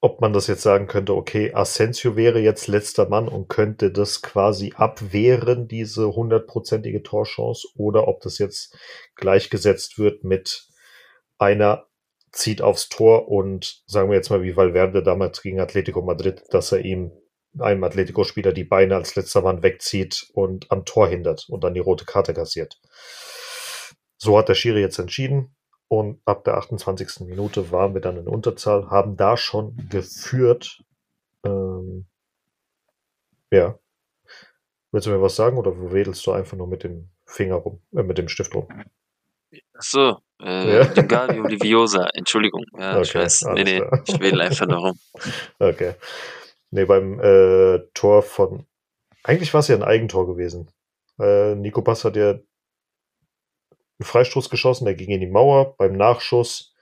[SPEAKER 2] Ob man das jetzt sagen könnte, okay, Asensio wäre jetzt letzter Mann und könnte das quasi abwehren, diese hundertprozentige Torchance, oder ob das jetzt gleichgesetzt wird mit einer zieht aufs Tor und sagen wir jetzt mal wie Valverde damals gegen Atletico Madrid, dass er ihm einem Atletico-Spieler die Beine als letzter Mann wegzieht und am Tor hindert und dann die rote Karte kassiert. So hat der Schiri jetzt entschieden und ab der 28. Minute waren wir dann in Unterzahl, haben da schon geführt. Ähm, ja. Willst du mir was sagen oder wedelst du einfach nur mit dem Finger rum, äh, mit dem Stift rum?
[SPEAKER 3] Ach so, äh, ja. Gavi Oliviosa, Entschuldigung. Ja, okay, ich weiß. Nee, nee, ich wedel einfach nur rum.
[SPEAKER 2] Okay. Nee, beim äh, Tor von. Eigentlich war es ja ein Eigentor gewesen. Äh, Nico Bass hat ja einen Freistoß geschossen, der ging in die Mauer. Beim Nachschuss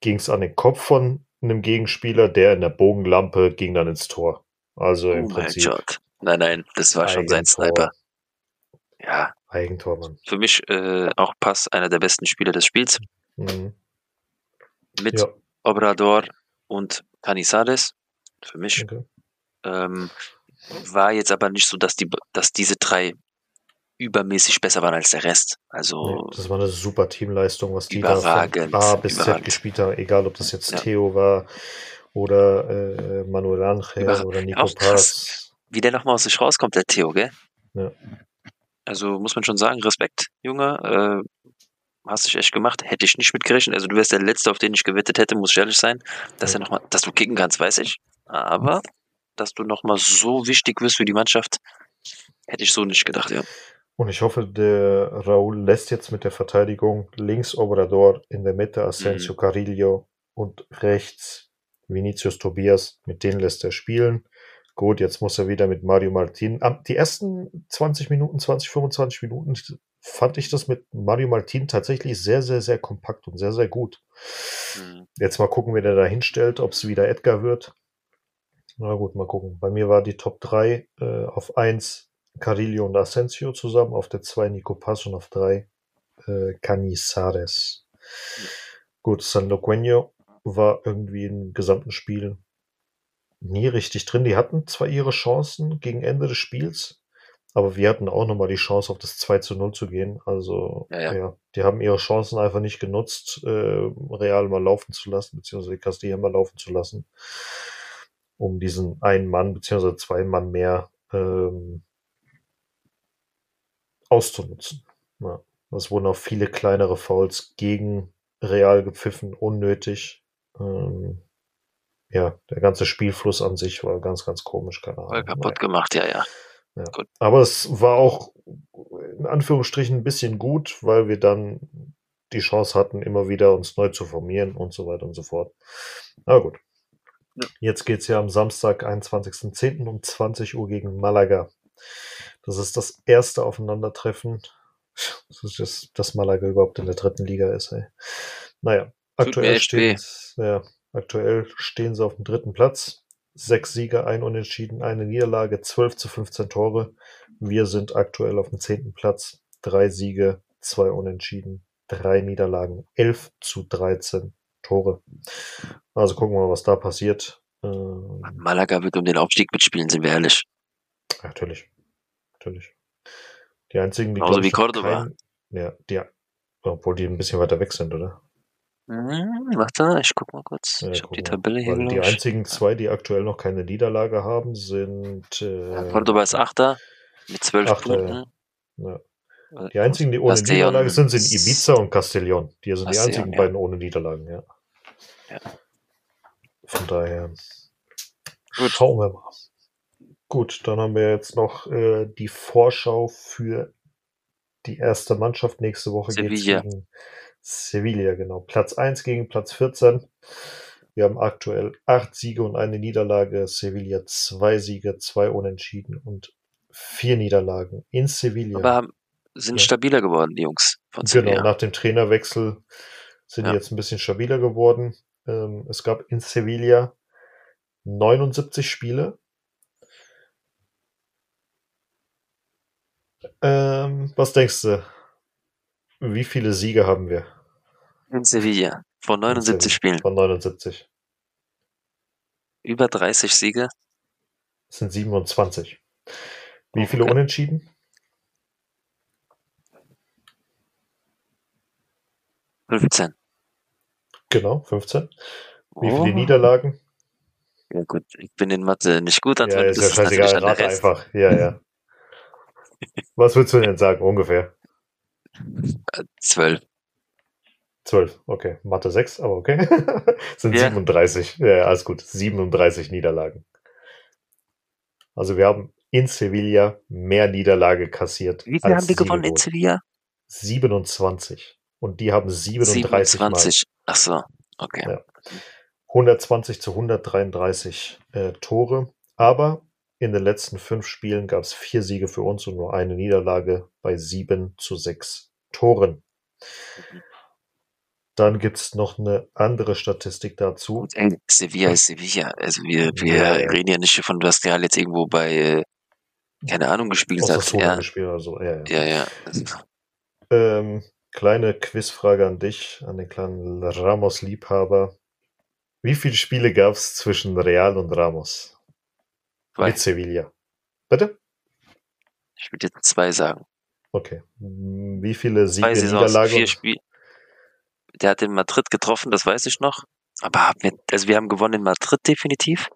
[SPEAKER 2] ging es an den Kopf von einem Gegenspieler, der in der Bogenlampe ging dann ins Tor. Also im oh Prinzip. Shot.
[SPEAKER 3] Nein, nein, das war schon sein Sniper. Ja.
[SPEAKER 2] Eigentor, Mann.
[SPEAKER 3] Für mich äh, auch Pass einer der besten Spieler des Spiels. Mhm. Mit ja. Obrador und Canizares für mich. Okay. Ähm, war jetzt aber nicht so, dass, die, dass diese drei übermäßig besser waren als der Rest. Also
[SPEAKER 2] nee, das war eine super Teamleistung, was die da von A bis Z gespielt haben, egal ob das jetzt ja. Theo war oder äh, Manuel Angel oder Nico Paz.
[SPEAKER 3] Wie der nochmal aus sich rauskommt, der Theo, gell? Ja. Also muss man schon sagen, Respekt, Junge. Äh, hast dich echt gemacht. Hätte ich nicht mitgerechnet. Also du wärst der Letzte, auf den ich gewettet hätte, muss ich ehrlich sein. Dass ja. er noch mal, dass du kicken kannst, weiß ich. Aber dass du nochmal so wichtig wirst für die Mannschaft, hätte ich so nicht gedacht, ja.
[SPEAKER 2] Und ich hoffe, der Raúl lässt jetzt mit der Verteidigung links Obrador, in der Mitte Asensio mhm. Carillo und rechts Vinicius Tobias. Mit denen lässt er spielen. Gut, jetzt muss er wieder mit Mario Martin. Die ersten 20 Minuten, 20, 25 Minuten fand ich das mit Mario Martin tatsächlich sehr, sehr, sehr kompakt und sehr, sehr gut. Mhm. Jetzt mal gucken, wie der da hinstellt, ob es wieder Edgar wird. Na gut, mal gucken. Bei mir war die Top 3 äh, auf 1 Carillo und Asensio zusammen, auf der 2 Nico Pass und auf 3 äh, Canizares. Gut, San Loqueño war irgendwie im gesamten Spiel nie richtig drin. Die hatten zwar ihre Chancen gegen Ende des Spiels, aber wir hatten auch nochmal die Chance, auf das 2 zu 0 zu gehen. Also, ja, ja. ja, die haben ihre Chancen einfach nicht genutzt, äh, Real mal laufen zu lassen, beziehungsweise Castilla mal laufen zu lassen, um diesen einen Mann, beziehungsweise zwei Mann mehr ähm, auszunutzen. Ja. Es wurden auch viele kleinere Fouls gegen Real gepfiffen, unnötig. Ähm, ja, der ganze Spielfluss an sich war ganz, ganz komisch, keine Ahnung.
[SPEAKER 3] Voll kaputt gemacht, ja, ja.
[SPEAKER 2] Ja. Aber es war auch in Anführungsstrichen ein bisschen gut, weil wir dann die Chance hatten, immer wieder uns neu zu formieren und so weiter und so fort. Na gut. Ja. Jetzt geht es ja am Samstag, 21.10. um 20 Uhr gegen Malaga. Das ist das erste Aufeinandertreffen. Das ist das, dass Malaga überhaupt in der dritten Liga ist. Ey. Naja, aktuell stehen, ja, aktuell stehen sie auf dem dritten Platz. Sechs Siege, ein Unentschieden, eine Niederlage, 12 zu 15 Tore. Wir sind aktuell auf dem zehnten Platz. Drei Siege, zwei Unentschieden, drei Niederlagen, 11 zu 13 Tore. Also gucken wir mal, was da passiert.
[SPEAKER 3] Ähm, Malaga wird um den Aufstieg mitspielen, sind wir ehrlich.
[SPEAKER 2] Natürlich. Natürlich. Die einzigen, die.
[SPEAKER 3] Genauso wie Cordoba.
[SPEAKER 2] Kein, ja, die, obwohl die ein bisschen weiter weg sind, oder?
[SPEAKER 3] Hm, warte, ich guck mal kurz. Ja, ich habe die Tabelle hier.
[SPEAKER 2] Die einzigen zwei, die aktuell noch keine Niederlage haben, sind. Äh,
[SPEAKER 3] ja, Cordoba ist Achter mit zwölf Punkten.
[SPEAKER 2] Ja. Die einzigen, die ohne Castellon Niederlage sind, sind Ibiza und Castellon. Die sind Castellon, die einzigen ja. beiden ohne Niederlagen, ja. ja. Von daher. Gut. Schauen wir mal. Gut, dann haben wir jetzt noch äh, die Vorschau für die erste Mannschaft. Nächste Woche es gegen Sevilla, genau. Platz 1 gegen Platz 14. Wir haben aktuell acht Siege und eine Niederlage. Sevilla zwei Siege, zwei Unentschieden und vier Niederlagen in Sevilla.
[SPEAKER 3] Aber sind ja. stabiler geworden, die Jungs
[SPEAKER 2] von Sevilla. Genau, nach dem Trainerwechsel sind ja. die jetzt ein bisschen stabiler geworden. Ähm, es gab in Sevilla 79 Spiele. Ähm, was denkst du? Wie viele Siege haben wir?
[SPEAKER 3] In Sevilla. Von 79 Sevilla. Spielen.
[SPEAKER 2] Von 79.
[SPEAKER 3] Über 30 Siege.
[SPEAKER 2] Das sind 27. Wie okay. viele Unentschieden?
[SPEAKER 3] 15.
[SPEAKER 2] Genau, 15. Wie oh. viele Niederlagen?
[SPEAKER 3] Ja gut, ich bin in Mathe nicht gut.
[SPEAKER 2] Ja, ist ja scheißegal, rate einfach. Ja, ja. Was würdest du denn sagen, ungefähr?
[SPEAKER 3] Zwölf.
[SPEAKER 2] Zwölf, okay. Mathe 6, aber okay. (laughs) sind ja. 37. Ja, alles gut. 37 Niederlagen. Also wir haben in Sevilla mehr Niederlage kassiert.
[SPEAKER 3] Wie viel haben die gewonnen in Sevilla?
[SPEAKER 2] 27. Und die haben 37 27.
[SPEAKER 3] Mal. Ach so, okay. Ja.
[SPEAKER 2] 120 zu 133 äh, Tore. Aber in den letzten fünf Spielen gab es vier Siege für uns und nur eine Niederlage bei sieben zu sechs Toren. Dann gibt es noch eine andere Statistik dazu.
[SPEAKER 3] Ey, Sevilla ist Sevilla. Also wir, wir ja, ja. reden ja nicht davon, dass Real jetzt irgendwo bei, äh, keine Ahnung, gespielt hat.
[SPEAKER 2] Ja. Gespielt oder so. ja,
[SPEAKER 3] ja. ja, ja.
[SPEAKER 2] Ähm, kleine Quizfrage an dich, an den kleinen Ramos-Liebhaber. Wie viele Spiele gab es zwischen Real und Ramos? Zwei. Mit Sevilla. Bitte?
[SPEAKER 3] Ich würde jetzt zwei sagen.
[SPEAKER 2] Okay. Wie viele Siege, Niederlagen?
[SPEAKER 3] Vier Spiele. Der hat in Madrid getroffen, das weiß ich noch. Aber wir, also wir haben gewonnen in Madrid definitiv.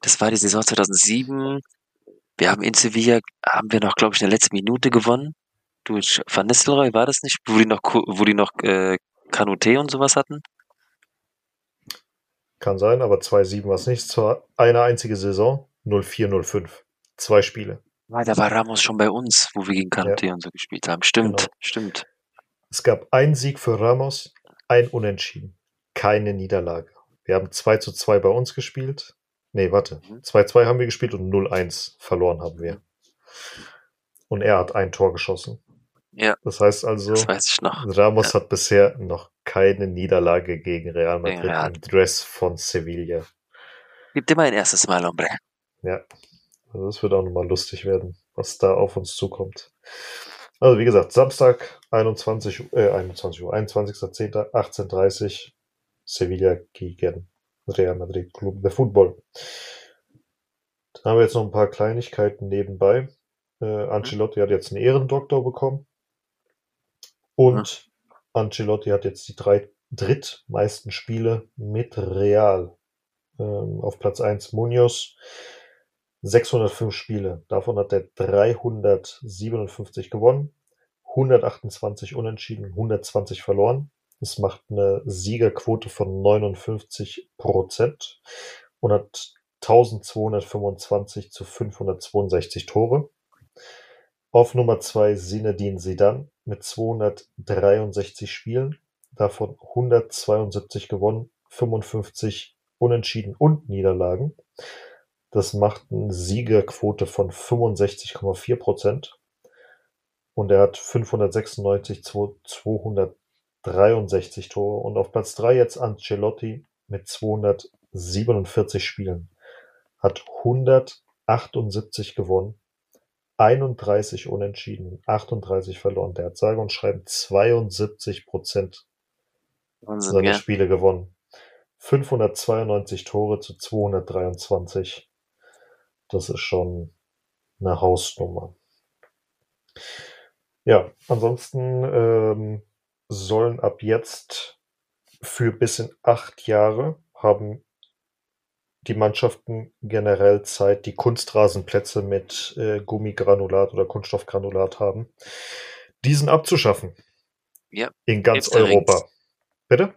[SPEAKER 3] Das war die Saison 2007. Wir haben in Sevilla, haben wir noch, glaube ich, in der letzten Minute gewonnen. Durch Van Nistelrooy war das nicht? Wo die noch, wo die noch äh, Kanute und sowas hatten?
[SPEAKER 2] Kann sein, aber 2-7 war es nicht. Zwar eine einzige Saison, 0-4, Zwei Spiele.
[SPEAKER 3] Da war Ramos schon bei uns, wo wir gegen Kanute ja. und so gespielt haben. Stimmt, genau. stimmt.
[SPEAKER 2] Es gab einen Sieg für Ramos, ein Unentschieden, keine Niederlage. Wir haben 2 zu 2 bei uns gespielt. Nee, warte. 2-2 mhm. haben wir gespielt und 0-1 verloren haben wir. Und er hat ein Tor geschossen.
[SPEAKER 3] Ja.
[SPEAKER 2] Das heißt also,
[SPEAKER 3] das
[SPEAKER 2] Ramos ja. hat bisher noch keine Niederlage gegen Real Madrid gegen Real. im Dress von Sevilla.
[SPEAKER 3] Gibt immer ein erstes Mal, Hombre.
[SPEAKER 2] Ja. Also das wird auch nochmal lustig werden, was da auf uns zukommt. Also wie gesagt, Samstag 21, äh, 21 Uhr, 21.10. 18.30 Sevilla gegen Real Madrid Club de Football. Dann haben wir jetzt noch ein paar Kleinigkeiten nebenbei. Äh, Ancelotti hat jetzt einen Ehrendoktor bekommen. Und. Ancelotti hat jetzt die drei drittmeisten Spiele mit Real. Ähm, auf Platz 1 Munoz, 605 Spiele. Davon hat er 357 gewonnen, 128 unentschieden, 120 verloren. Das macht eine Siegerquote von 59 Prozent und hat 1225 zu 562 Tore. Auf Nummer 2 Zinedine Zidane mit 263 Spielen, davon 172 gewonnen, 55 Unentschieden und Niederlagen. Das macht eine Siegerquote von 65,4 Prozent. Und er hat 596 zu 263 Tore. Und auf Platz 3 jetzt Ancelotti mit 247 Spielen. Hat 178 gewonnen, 31 unentschieden, 38 verloren. Der hat sage und schreiben 72 Prozent seiner ja. Spiele gewonnen. 592 Tore zu 223. Das ist schon eine Hausnummer. Ja, ansonsten ähm, sollen ab jetzt für bis in acht Jahre haben die Mannschaften generell Zeit, die Kunstrasenplätze mit äh, Gummigranulat oder Kunststoffgranulat haben, diesen abzuschaffen.
[SPEAKER 3] Ja.
[SPEAKER 2] In ganz Europa. Bitte?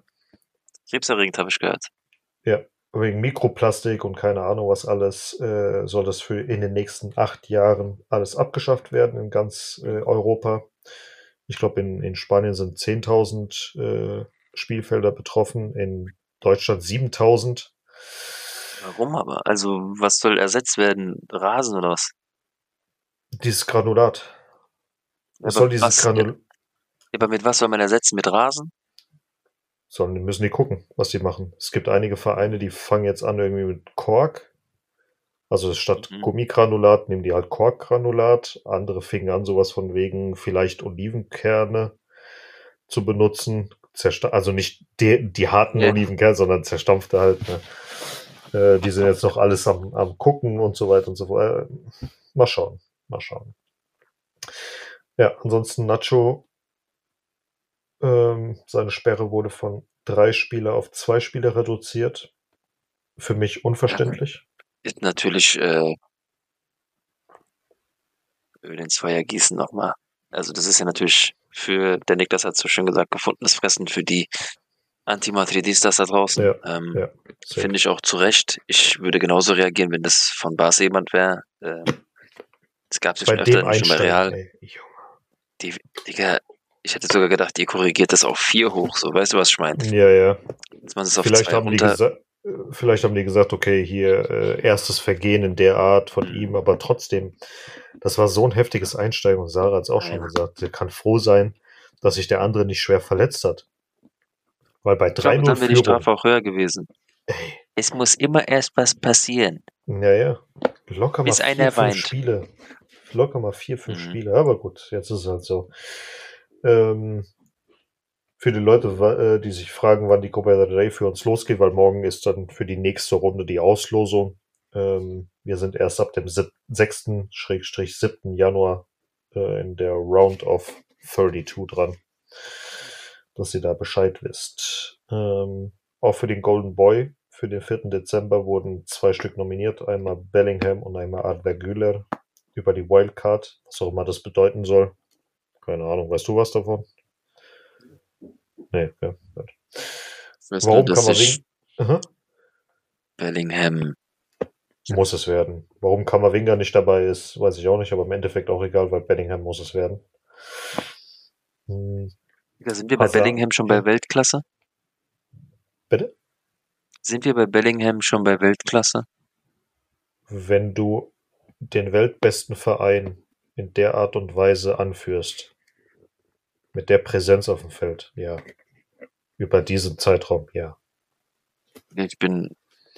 [SPEAKER 3] Krebserregend habe ich gehört.
[SPEAKER 2] Ja, wegen Mikroplastik und keine Ahnung was alles, äh, soll das für in den nächsten acht Jahren alles abgeschafft werden in ganz äh, Europa. Ich glaube, in, in Spanien sind 10.000 äh, Spielfelder betroffen, in Deutschland 7.000.
[SPEAKER 3] Warum aber? Also, was soll ersetzt werden? Rasen oder was?
[SPEAKER 2] Dieses Granulat. Was soll dieses Granulat?
[SPEAKER 3] Ja, aber mit was soll man ersetzen? Mit Rasen?
[SPEAKER 2] Sollen, müssen die gucken, was die machen. Es gibt einige Vereine, die fangen jetzt an irgendwie mit Kork. Also statt mhm. Gummigranulat nehmen die halt Korkgranulat. Andere fingen an, sowas von wegen vielleicht Olivenkerne zu benutzen. Zersta also nicht die, die harten ja. Olivenkerne, sondern zerstampfte halt. Ne? Äh, die sind jetzt noch alles am, am gucken und so weiter und so fort. Äh, mal schauen, mal schauen. Ja, ansonsten Nacho ähm, seine Sperre wurde von drei Spieler auf zwei Spieler reduziert. Für mich unverständlich.
[SPEAKER 3] Ist natürlich äh, über den Zweier gießen nochmal. Also das ist ja natürlich für, der Niklas hat so schön gesagt, gefundenes Fressen für die Antimadridistas da draußen. Ja, ähm, ja, Finde ich auch zu Recht. Ich würde genauso reagieren, wenn das von Bas jemand wäre. Ähm, es gab es ja schon öfter, schon bei Real. Ey, die, Digga, ich hätte sogar gedacht, ihr korrigiert das auf vier hoch, so weißt du, was ich meine?
[SPEAKER 2] Ja, ja. vielleicht, haben die gesagt, vielleicht haben die gesagt, okay, hier äh, erstes Vergehen in der Art von mhm. ihm, aber trotzdem, das war so ein heftiges Einsteigen und Sarah hat es auch ja. schon gesagt, sie kann froh sein, dass sich der andere nicht schwer verletzt hat. Weil bei 3-0
[SPEAKER 3] Dann wäre die Strafe auch höher gewesen. Ey. Es muss immer erst was passieren.
[SPEAKER 2] Ja, ja. Locker mal vier, fünf Spiele. Locker mal vier, fünf mhm. Spiele. Aber gut, jetzt ist es halt so. Ähm, für die Leute, äh, die sich fragen, wann die Copa del Rey für uns losgeht, weil morgen ist dann für die nächste Runde die Auslosung. Ähm, wir sind erst ab dem 6.-7. Januar äh, in der Round of 32 dran, dass ihr da Bescheid wisst. Ähm, auch für den Golden Boy für den 4. Dezember wurden zwei Stück nominiert, einmal Bellingham und einmal Arda Güler über die Wildcard, was auch immer das bedeuten soll. Keine Ahnung, weißt du was davon? Nee, ja.
[SPEAKER 3] Warum kann man wegen... Aha. Bellingham.
[SPEAKER 2] Muss es werden. Warum Kammerwinger nicht dabei ist, weiß ich auch nicht, aber im Endeffekt auch egal, weil Bellingham muss es werden.
[SPEAKER 3] Hm. Sind wir bei Hazard. Bellingham schon bei Weltklasse?
[SPEAKER 2] Bitte?
[SPEAKER 3] Sind wir bei Bellingham schon bei Weltklasse?
[SPEAKER 2] Wenn du den weltbesten Verein in der Art und Weise anführst. Mit der Präsenz auf dem Feld, ja. Über diesen Zeitraum, ja.
[SPEAKER 3] Ich bin,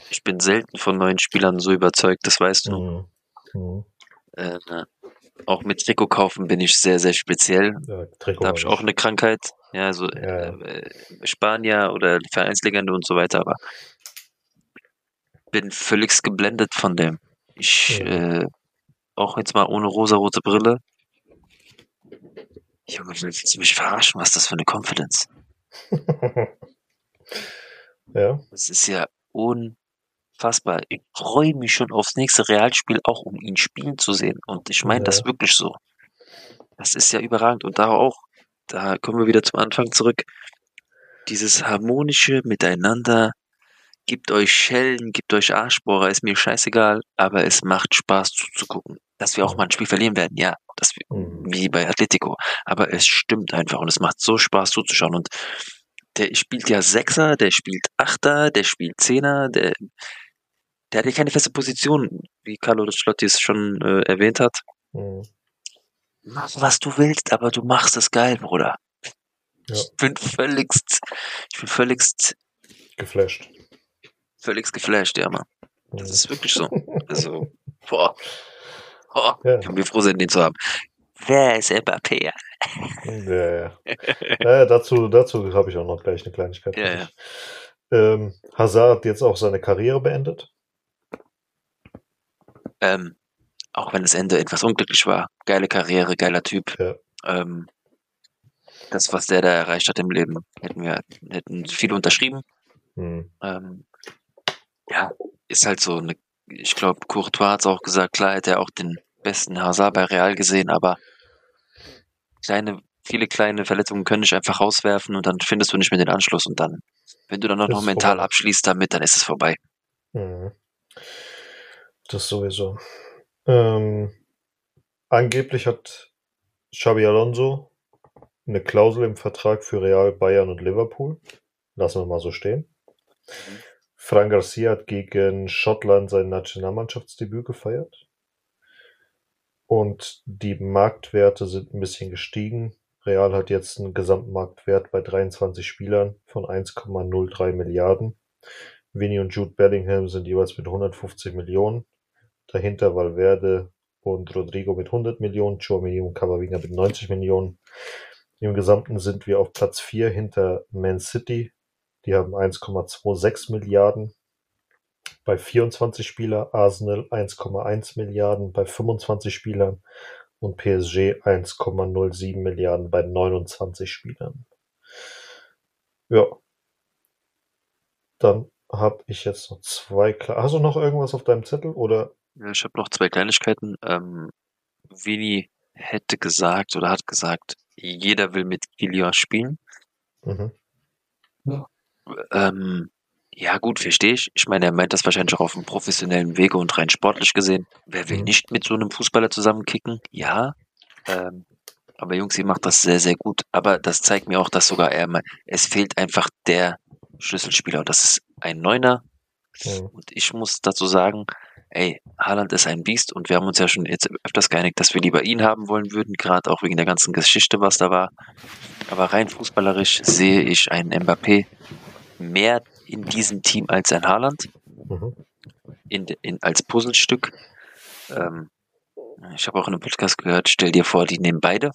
[SPEAKER 3] ich bin selten von neuen Spielern so überzeugt, das weißt du. Mhm. Mhm. Äh, auch mit Trikot kaufen bin ich sehr, sehr speziell. Ja, da habe ich auch eine Krankheit. Ja, so ja. Äh, Spanier oder Vereinslegende und so weiter, aber bin völlig geblendet von dem. Ich ja. äh, auch jetzt mal ohne rosarote Brille. Junge, willst du mich verarschen? Was ist das für eine Confidence? (laughs)
[SPEAKER 2] ja.
[SPEAKER 3] Das ist ja unfassbar. Ich freue mich schon aufs nächste Realspiel, auch um ihn spielen zu sehen. Und ich meine ja. das wirklich so. Das ist ja überragend. Und da auch, da kommen wir wieder zum Anfang zurück. Dieses harmonische Miteinander, Gebt euch Schellen, gebt euch Arschbohrer, ist mir scheißegal, aber es macht Spaß zuzugucken. Dass wir auch mal ein Spiel verlieren werden, ja, das,
[SPEAKER 2] Mhm.
[SPEAKER 3] wie bei Atletico. Aber es stimmt einfach und es macht so Spaß zuzuschauen. Und der spielt ja Sechser, der spielt Achter, der spielt Zehner, der, der hat ja keine feste Position, wie Carlo Schlotti es schon äh, erwähnt hat.
[SPEAKER 2] Mhm.
[SPEAKER 3] Mach, was du willst, aber du machst es geil, Bruder.
[SPEAKER 2] Ja.
[SPEAKER 3] Ich bin völligst, ich bin völligst,
[SPEAKER 2] Geflasht.
[SPEAKER 3] völligst geflasht, ja, Mann.
[SPEAKER 2] Mhm.
[SPEAKER 3] Das ist wirklich so. Also, boah. Boah.
[SPEAKER 2] Ja.
[SPEAKER 3] Wir froh sein, den zu haben. Wer ist Mbappé? (laughs)
[SPEAKER 2] Ja, ja. dazu dazu habe ich auch noch gleich eine Kleinigkeit.
[SPEAKER 3] Ja.
[SPEAKER 2] Ähm, Hazard jetzt auch seine Karriere beendet.
[SPEAKER 3] Ähm, auch wenn das Ende etwas unglücklich war. Geile Karriere, geiler Typ. Ähm, das, was der da erreicht hat im Leben, hätten wir, hätten viele unterschrieben.
[SPEAKER 2] Hm.
[SPEAKER 3] Ähm, ja, ist halt so eine, ich glaube, Courtois hat es auch gesagt, klar hätte er auch den besten Hazard bei Real gesehen, aber kleine, viele kleine Verletzungen können dich einfach rauswerfen und dann findest du nicht mehr den Anschluss und dann, wenn du dann
[SPEAKER 2] Ist
[SPEAKER 3] noch mental
[SPEAKER 2] vorbei.
[SPEAKER 3] abschließt damit, dann ist es vorbei.
[SPEAKER 2] Mhm. Das sowieso. Ähm, angeblich hat Xabi Alonso eine Klausel im Vertrag für Real, Bayern und Liverpool. Lassen wir mal so stehen. Fran Garcia hat gegen Schottland sein Nationalmannschaftsdebüt gefeiert. Und die Marktwerte sind ein bisschen gestiegen. Real hat jetzt einen Gesamtmarktwert bei 23 Spielern von 1,03 Milliarden. Vinny und Jude Bellingham sind jeweils mit 150 Millionen. Dahinter Valverde und Rodrigo mit 100 Millionen, Chouameni und Camavinga mit 90 Millionen. Im Gesamten sind wir auf Platz 4 hinter Man City. Die haben 1,26 Milliarden bei 24 Spielern, Arsenal 1,1 Milliarden bei 25 Spielern und PSG 1,07 Milliarden bei 29 Spielern. Ja. Dann habe ich jetzt noch zwei. Kle Hast du noch irgendwas auf deinem Zettel oder?
[SPEAKER 3] Ja, ich habe noch zwei Kleinigkeiten. Ähm, Vini hätte gesagt oder hat gesagt, jeder will mit Kilian spielen.
[SPEAKER 2] Mhm.
[SPEAKER 3] Ähm, ja, gut, verstehe ich. Ich meine, er meint das wahrscheinlich auch auf einem professionellen Wege und rein sportlich gesehen. Wer will
[SPEAKER 2] Mhm.
[SPEAKER 3] nicht mit so einem Fußballer zusammenkicken? Ja. Ähm, aber Jungs, ihr macht das sehr, sehr gut. Aber das zeigt mir auch, dass sogar er es fehlt einfach der Schlüsselspieler und das ist ein Neuner.
[SPEAKER 2] Mhm.
[SPEAKER 3] Und ich muss dazu sagen, ey, Haaland ist ein Biest und wir haben uns ja schon jetzt öfters geeinigt, dass wir lieber ihn haben wollen würden, gerade auch wegen der ganzen Geschichte, was da war. Aber rein fußballerisch sehe ich einen Mbappé mehr in diesem Team als ein Haaland
[SPEAKER 2] Mhm.
[SPEAKER 3] in, in, als Puzzlestück. Ähm, ich habe auch in einem Podcast gehört, stell dir vor, die nehmen beide.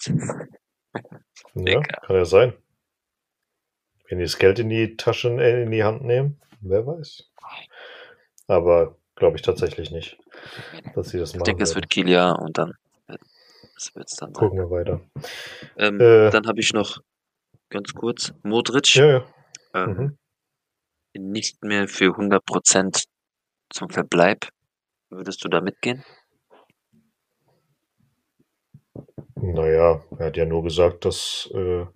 [SPEAKER 2] Ja, kann ja sein. Wenn die das Geld in die Taschen, äh, in die Hand nehmen, wer weiß. Aber glaube ich tatsächlich nicht, dass sie das
[SPEAKER 3] Ich
[SPEAKER 2] machen.
[SPEAKER 3] denke, es wird Kilia und dann das wird's dann sein.
[SPEAKER 2] Gucken wir weiter.
[SPEAKER 3] Ähm,
[SPEAKER 2] Äh.
[SPEAKER 3] dann habe ich noch ganz kurz Modric.
[SPEAKER 2] Ja, ja.
[SPEAKER 3] Ähm,
[SPEAKER 2] Mhm.
[SPEAKER 3] Nicht mehr für 100% zum Verbleib. Würdest du da mitgehen?
[SPEAKER 2] Naja, er hat ja nur gesagt, dass äh,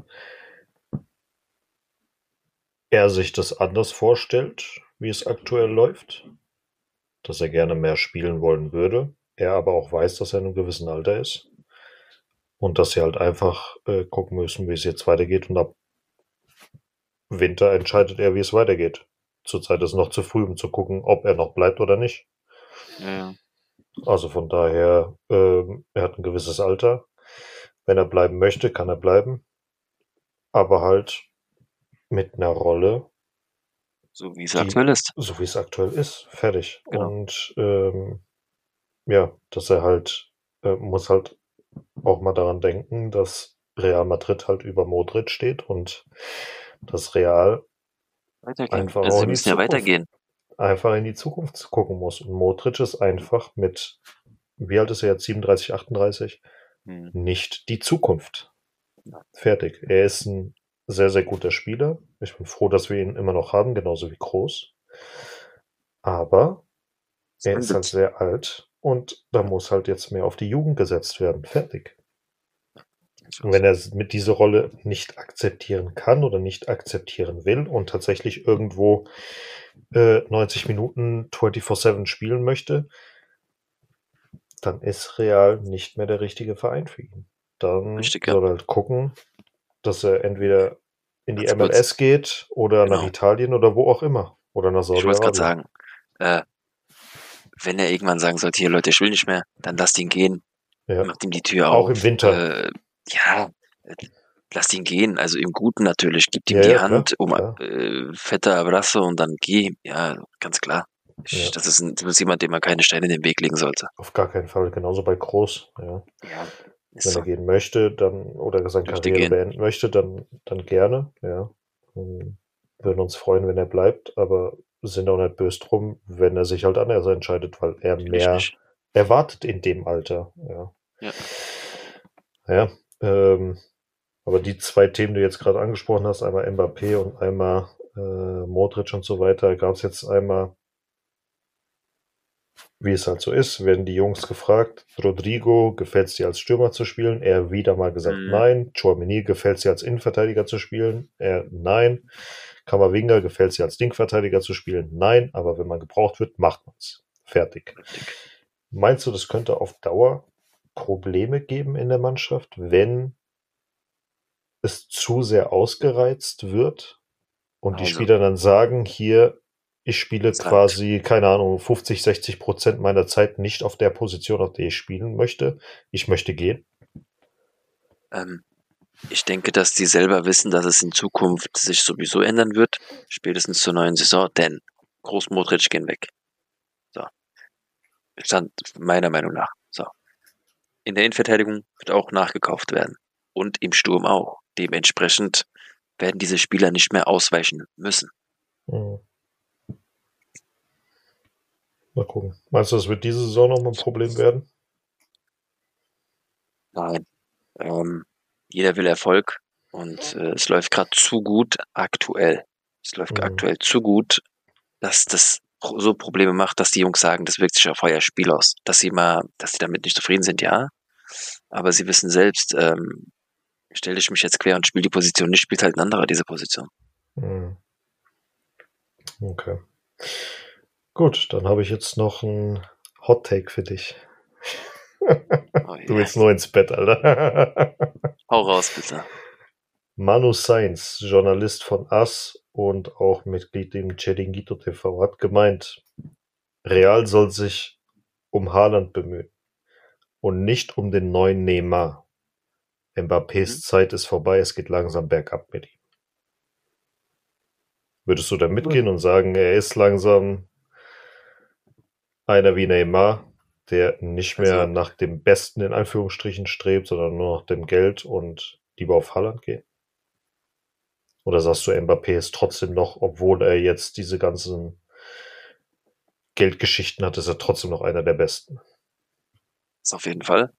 [SPEAKER 2] er sich das anders vorstellt, wie es aktuell läuft. Dass er gerne mehr spielen wollen würde. Er aber auch weiß, dass er in einem gewissen Alter ist. Und dass sie halt einfach äh, gucken müssen, wie es jetzt weitergeht. Und ab Winter entscheidet er, wie es weitergeht. Zurzeit ist es noch zu früh, um zu gucken, ob er noch bleibt oder nicht.
[SPEAKER 3] Ja.
[SPEAKER 2] Also von daher, ähm, er hat ein gewisses Alter. Wenn er bleiben möchte, kann er bleiben. Aber halt mit einer Rolle,
[SPEAKER 3] So wie es
[SPEAKER 2] Die-
[SPEAKER 3] aktuell ist.
[SPEAKER 2] so wie es aktuell ist. Fertig.
[SPEAKER 3] Genau.
[SPEAKER 2] Und ähm, ja, dass er halt, äh, muss halt auch mal daran denken, dass Real Madrid halt über Modric steht und das Real
[SPEAKER 3] Weitergehen.
[SPEAKER 2] Einfach
[SPEAKER 3] also sie
[SPEAKER 2] in die
[SPEAKER 3] müssen ja
[SPEAKER 2] Zukunft.
[SPEAKER 3] weitergehen.
[SPEAKER 2] einfach in die Zukunft gucken muss. Und Modric ist einfach mit, wie alt ist er jetzt? 37, 38?
[SPEAKER 3] Hm.
[SPEAKER 2] nicht die Zukunft. Fertig. Er ist ein sehr, sehr guter Spieler. Ich bin froh, dass wir ihn immer noch haben, genauso wie Groß. Aber er ist halt sehr alt und da muss halt jetzt mehr auf die Jugend gesetzt werden. Fertig. Und wenn er mit dieser Rolle nicht akzeptieren kann oder nicht akzeptieren will und tatsächlich irgendwo äh, 90 Minuten 24-7 spielen möchte, dann ist Real nicht mehr der richtige Verein für ihn. Dann Richtig, soll er halt gucken, dass er entweder in die MLS kurz. geht oder genau. nach Italien oder wo auch immer. Oder nach
[SPEAKER 3] Saudi-Arabien. Ich wollte gerade sagen, äh, wenn er irgendwann sagen sollte, hier Leute, ich will nicht mehr, dann lasst ihn gehen. Ja. Macht ihm die Tür
[SPEAKER 2] Auch auf. Auch im Winter.
[SPEAKER 3] Äh, ja, lasst ihn gehen. Also im Guten natürlich. Gibt ihm ja, die ja, Hand, um äh, fetter Abrasso und dann geh. Ja, ganz klar. Ich, das, ist ein, das ist jemand, dem man keine Steine in den Weg legen sollte.
[SPEAKER 2] Auf gar keinen Fall. Genauso bei Groß. Ja. ja Wenn so. er gehen möchte, dann oder seine Karriere gehen. beenden möchte, dann, dann gerne. Ja. Und würden uns freuen, wenn er bleibt, aber sind auch nicht böse drum, wenn er sich halt anders entscheidet, weil er mehr erwartet in dem Alter. Ja. Ja. ja ähm, aber die zwei Themen, die du jetzt gerade angesprochen hast, einmal Mbappé und einmal äh, Modric und so weiter, gab es jetzt einmal, wie es halt so ist, werden die Jungs gefragt, Rodrigo, gefällt es dir als Stürmer zu spielen? Er wieder mal gesagt, mhm. nein. Chouameni, gefällt es dir als Innenverteidiger zu spielen? Er, nein. Kammerwinger, gefällt es dir als Dingverteidiger zu spielen? Nein. Aber wenn man gebraucht wird, macht man es. Fertig. Meinst du, das könnte auf Dauer Probleme geben in der Mannschaft, wenn es zu sehr ausgereizt wird und die also, Spieler dann sagen, hier, ich spiele quasi, keine Ahnung, 50, 60 Prozent meiner Zeit nicht auf der Position, auf der ich spielen möchte. Ich möchte gehen.
[SPEAKER 3] Ähm, ich denke, dass die selber wissen, dass es in Zukunft sich sowieso ändern wird, spätestens zur neuen Saison, denn Groß Modric gehen weg. So. Stand meiner Meinung nach. In der Innenverteidigung wird auch nachgekauft werden. Und im Sturm auch. Dementsprechend werden diese Spieler nicht mehr ausweichen müssen. Mhm.
[SPEAKER 2] Mal gucken. Meinst du, das wird diese Saison noch mal ein Problem werden?
[SPEAKER 3] Nein. Ähm, jeder will Erfolg und äh, es läuft gerade zu gut aktuell. Es läuft mhm. aktuell zu gut, dass das so Probleme macht, dass die Jungs sagen, das wirkt sich auf euer Spiel aus. Dass sie mal, dass sie damit nicht zufrieden sind, ja. Aber sie wissen selbst, ähm, stelle ich mich jetzt quer und spiele die Position nicht, spielt halt ein anderer diese Position. Hm.
[SPEAKER 2] Okay. Gut, dann habe ich jetzt noch einen Hot Take für dich. (laughs) Oh, du willst nur ins Bett, Alter.
[SPEAKER 3] Hau raus, bitte.
[SPEAKER 2] Manu Sainz, Journalist von AS und auch Mitglied im Chiringuito TV, hat gemeint, Real soll sich um Haaland bemühen und nicht um den neuen Neymar. Mbappés mhm. Zeit ist vorbei, es geht langsam bergab mit ihm. Würdest du da mitgehen und sagen, er ist langsam einer wie Neymar, der nicht mehr also, nach dem Besten in Anführungsstrichen strebt, sondern nur nach dem Geld und lieber auf Holland geht? Oder sagst du, Mbappé ist trotzdem noch, obwohl er jetzt diese ganzen Geldgeschichten hat, ist er trotzdem noch einer der Besten?
[SPEAKER 3] Ist auf jeden Fall.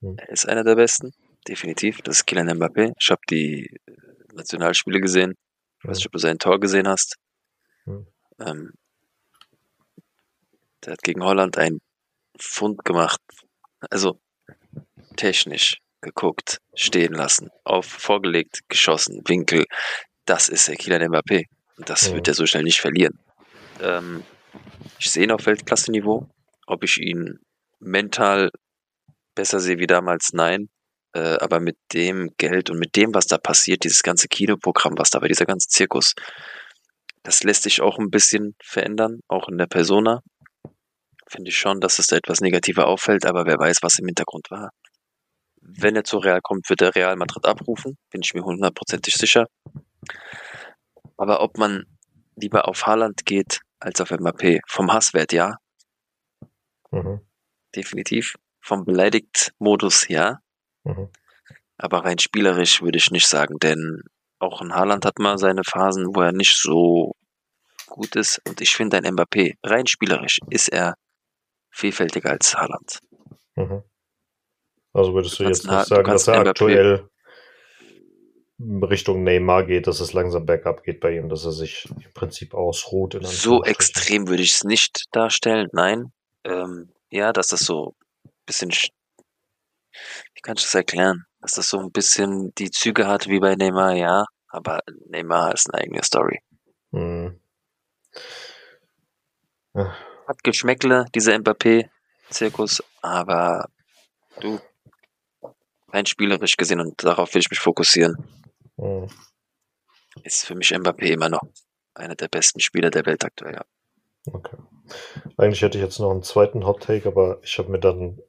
[SPEAKER 3] Hm. Er ist einer der Besten definitiv. Das ist Kylian Mbappé. Ich habe die äh, Nationalspiele gesehen. Ich weiß nicht, ob du sein Tor gesehen hast. Mhm. Ähm, der hat gegen Holland ein Fund gemacht. Also technisch geguckt, stehen lassen, auf vorgelegt, geschossen, Winkel. Das ist der Kylian Mbappé. Und das wird er so schnell nicht verlieren. Ähm, ich sehe ihn auf Weltklasse-Niveau. Ob ich ihn mental besser sehe wie damals, nein. Äh, aber mit dem Geld und mit dem, was da passiert, dieses ganze Kinoprogramm, was da bei dieser ganze Zirkus, das lässt sich auch ein bisschen verändern, auch in der Persona. Finde ich schon, dass es da etwas negativer auffällt, aber wer weiß, was im Hintergrund war. Wenn er zu Real kommt, wird er Real Madrid abrufen, bin ich mir hundertprozentig sicher. Aber ob man lieber auf Haaland geht als auf MAP, vom Hasswert ja. Mhm. Definitiv. Vom Beleidigt-Modus ja. Mhm. Aber rein spielerisch würde ich nicht sagen, denn auch ein Haaland hat mal seine Phasen, wo er nicht so gut ist. Und ich finde ein Mbappé, rein spielerisch, ist er vielfältiger als Haaland. Mhm.
[SPEAKER 2] Also würdest du jetzt nicht sagen, dass er aktuell Richtung Neymar geht, dass es langsam bergab geht bei ihm, dass er sich im Prinzip ausruht.
[SPEAKER 3] so extrem würde ich es nicht darstellen, nein. Ähm, ja, dass das so ein bisschen wie kann ich das erklären? dass das so ein bisschen die Züge hat wie bei Neymar, ja, aber Neymar ist eine eigene Story. Mhm. Hat Geschmäckle, dieser Mbappé-Zirkus, aber du, rein spielerisch gesehen und darauf will ich mich fokussieren. Mhm. Ist für mich Mbappé immer noch einer der besten Spieler der Welt aktuell. Ja.
[SPEAKER 2] Okay. Eigentlich hätte ich jetzt noch einen zweiten Hot Take, aber ich habe mir dann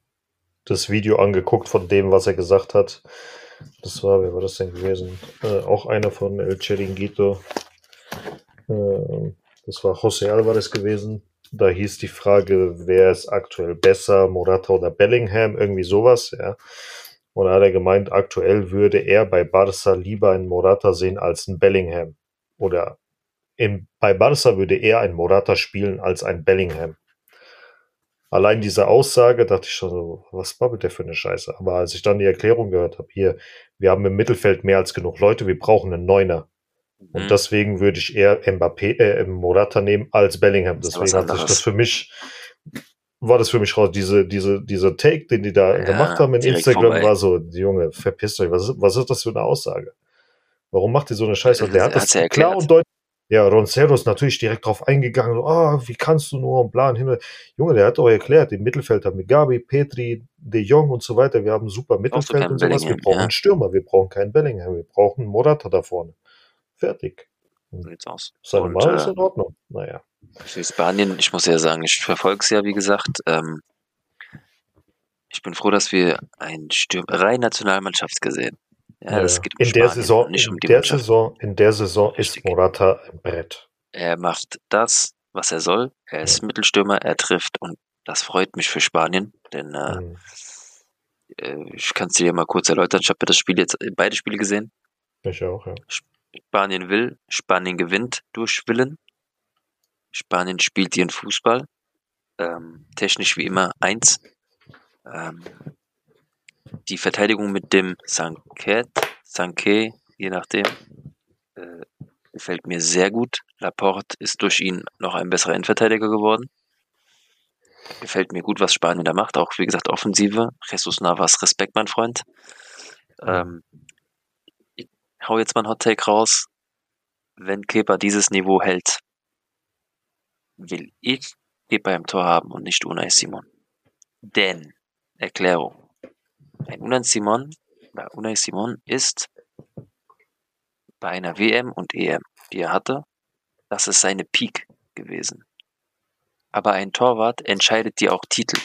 [SPEAKER 2] das Video angeguckt von dem, was er gesagt hat. Das war, wer war das denn gewesen? Äh, auch einer von El Chiringuito. Äh, das war José Alvarez gewesen. Da hieß die Frage, wer ist aktuell besser, Morata oder Bellingham, irgendwie sowas, ja. Und da hat er gemeint, aktuell würde er bei Barca lieber einen Morata sehen als einen Bellingham. Oder im, bei Barca würde er einen Morata spielen als ein Bellingham. Allein diese Aussage dachte ich schon so, was babbelt der für eine Scheiße? Aber als ich dann die Erklärung gehört habe, hier, wir haben im Mittelfeld mehr als genug Leute, wir brauchen einen Neuner. Und mhm. deswegen würde ich eher Mbappé, äh, Morata nehmen als Bellingham. Deswegen hat sich das für mich, war das für mich raus. Diese, diese, dieser Take, den die da ja, gemacht haben in Instagram, vorbei. war so, Junge, verpisst euch, was ist, was ist das für eine Aussage? Warum macht ihr so eine Scheiße? Der hat das klar und deutlich. Ja, Roncero ist natürlich direkt drauf eingegangen, ah, wie kannst du nur und bla Himmel. Junge, der hat doch erklärt, im Mittelfeld haben wir Gabi, Petri, De Jong und so weiter. Wir haben super Mittelfeld und sowas. Wir brauchen ja. einen Stürmer, wir brauchen keinen Bellingham, wir brauchen Morata da vorne. Fertig.
[SPEAKER 3] Sieht's aus.
[SPEAKER 2] Seine Meinung ist in Ordnung. Naja.
[SPEAKER 3] Für Spanien, ich muss ja sagen, ich verfolge es ja, wie gesagt. Ähm, ich bin froh, dass wir ein Stürmer, rein Nationalmannschaft gesehen.
[SPEAKER 2] Ja, ja. Um in der Saison, nicht um die der Saison, in der Saison ist Morata ein Brett.
[SPEAKER 3] Er macht das, was er soll. Er ist ja. Mittelstürmer, er trifft und das freut mich für Spanien, denn äh, mhm. äh ich kann es dir mal kurz erläutern. Ich habe das Spiel jetzt beide Spiele gesehen.
[SPEAKER 2] Ich auch, ja.
[SPEAKER 3] Spanien will, Spanien gewinnt durch Willen. Spanien spielt ihren Fußball. Ähm, technisch wie immer eins. Ähm, die Verteidigung mit dem Sanket, Sanke, je nachdem, äh, gefällt mir sehr gut. Laporte ist durch ihn noch ein besserer Endverteidiger geworden. Gefällt mir gut, was Spanien da macht. Auch, wie gesagt, Offensive. Jesus Navas, Respekt, mein Freund. Ähm, ich hau jetzt mal ein Hot Take raus. Wenn Kepa dieses Niveau hält, will ich Kepa im Tor haben und nicht Unai Simon. Denn, Erklärung, ein Unai Simon, bei Unai Simon ist bei einer WM und EM, die er hatte, das ist seine Peak gewesen. Aber ein Torwart entscheidet dir auch Titel.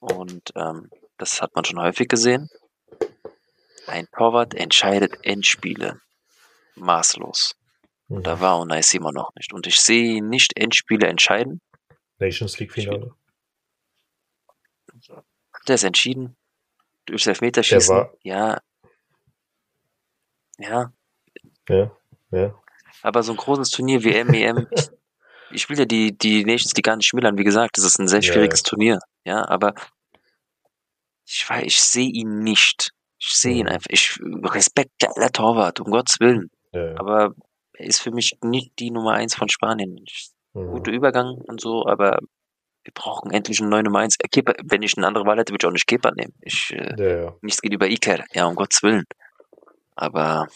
[SPEAKER 3] Und ähm, das hat man schon häufig gesehen. Ein Torwart entscheidet Endspiele. Maßlos. Und da war Unai Simon noch nicht. Und ich sehe ihn nicht Endspiele entscheiden.
[SPEAKER 2] Nations League Finale.
[SPEAKER 3] Hat er es entschieden? durchs Elfmeterschießen. War, ja. Ja.
[SPEAKER 2] Ja, ja.
[SPEAKER 3] Aber so ein großes Turnier wie MEM, (laughs) ich will ja die, die Nations die gar nicht schmälern. Wie gesagt, das ist ein sehr schwieriges ja, ja. Turnier. Ja, aber ich weiß, ich sehe ihn nicht. Ich sehe ihn mhm. einfach. Ich Respekt, geiler Torwart, um Gottes Willen. Ja, aber er ist für mich nicht die Nummer eins von Spanien. Mhm. Guter Übergang und so, aber wir brauchen endlich einen neuen Nummer 1. Äh, Keeper, wenn ich eine andere Wahl hätte, würde ich auch nicht Keeper nehmen. Ich, äh, ja, ja. Nichts geht über Iker, ja, um Gottes Willen. Aber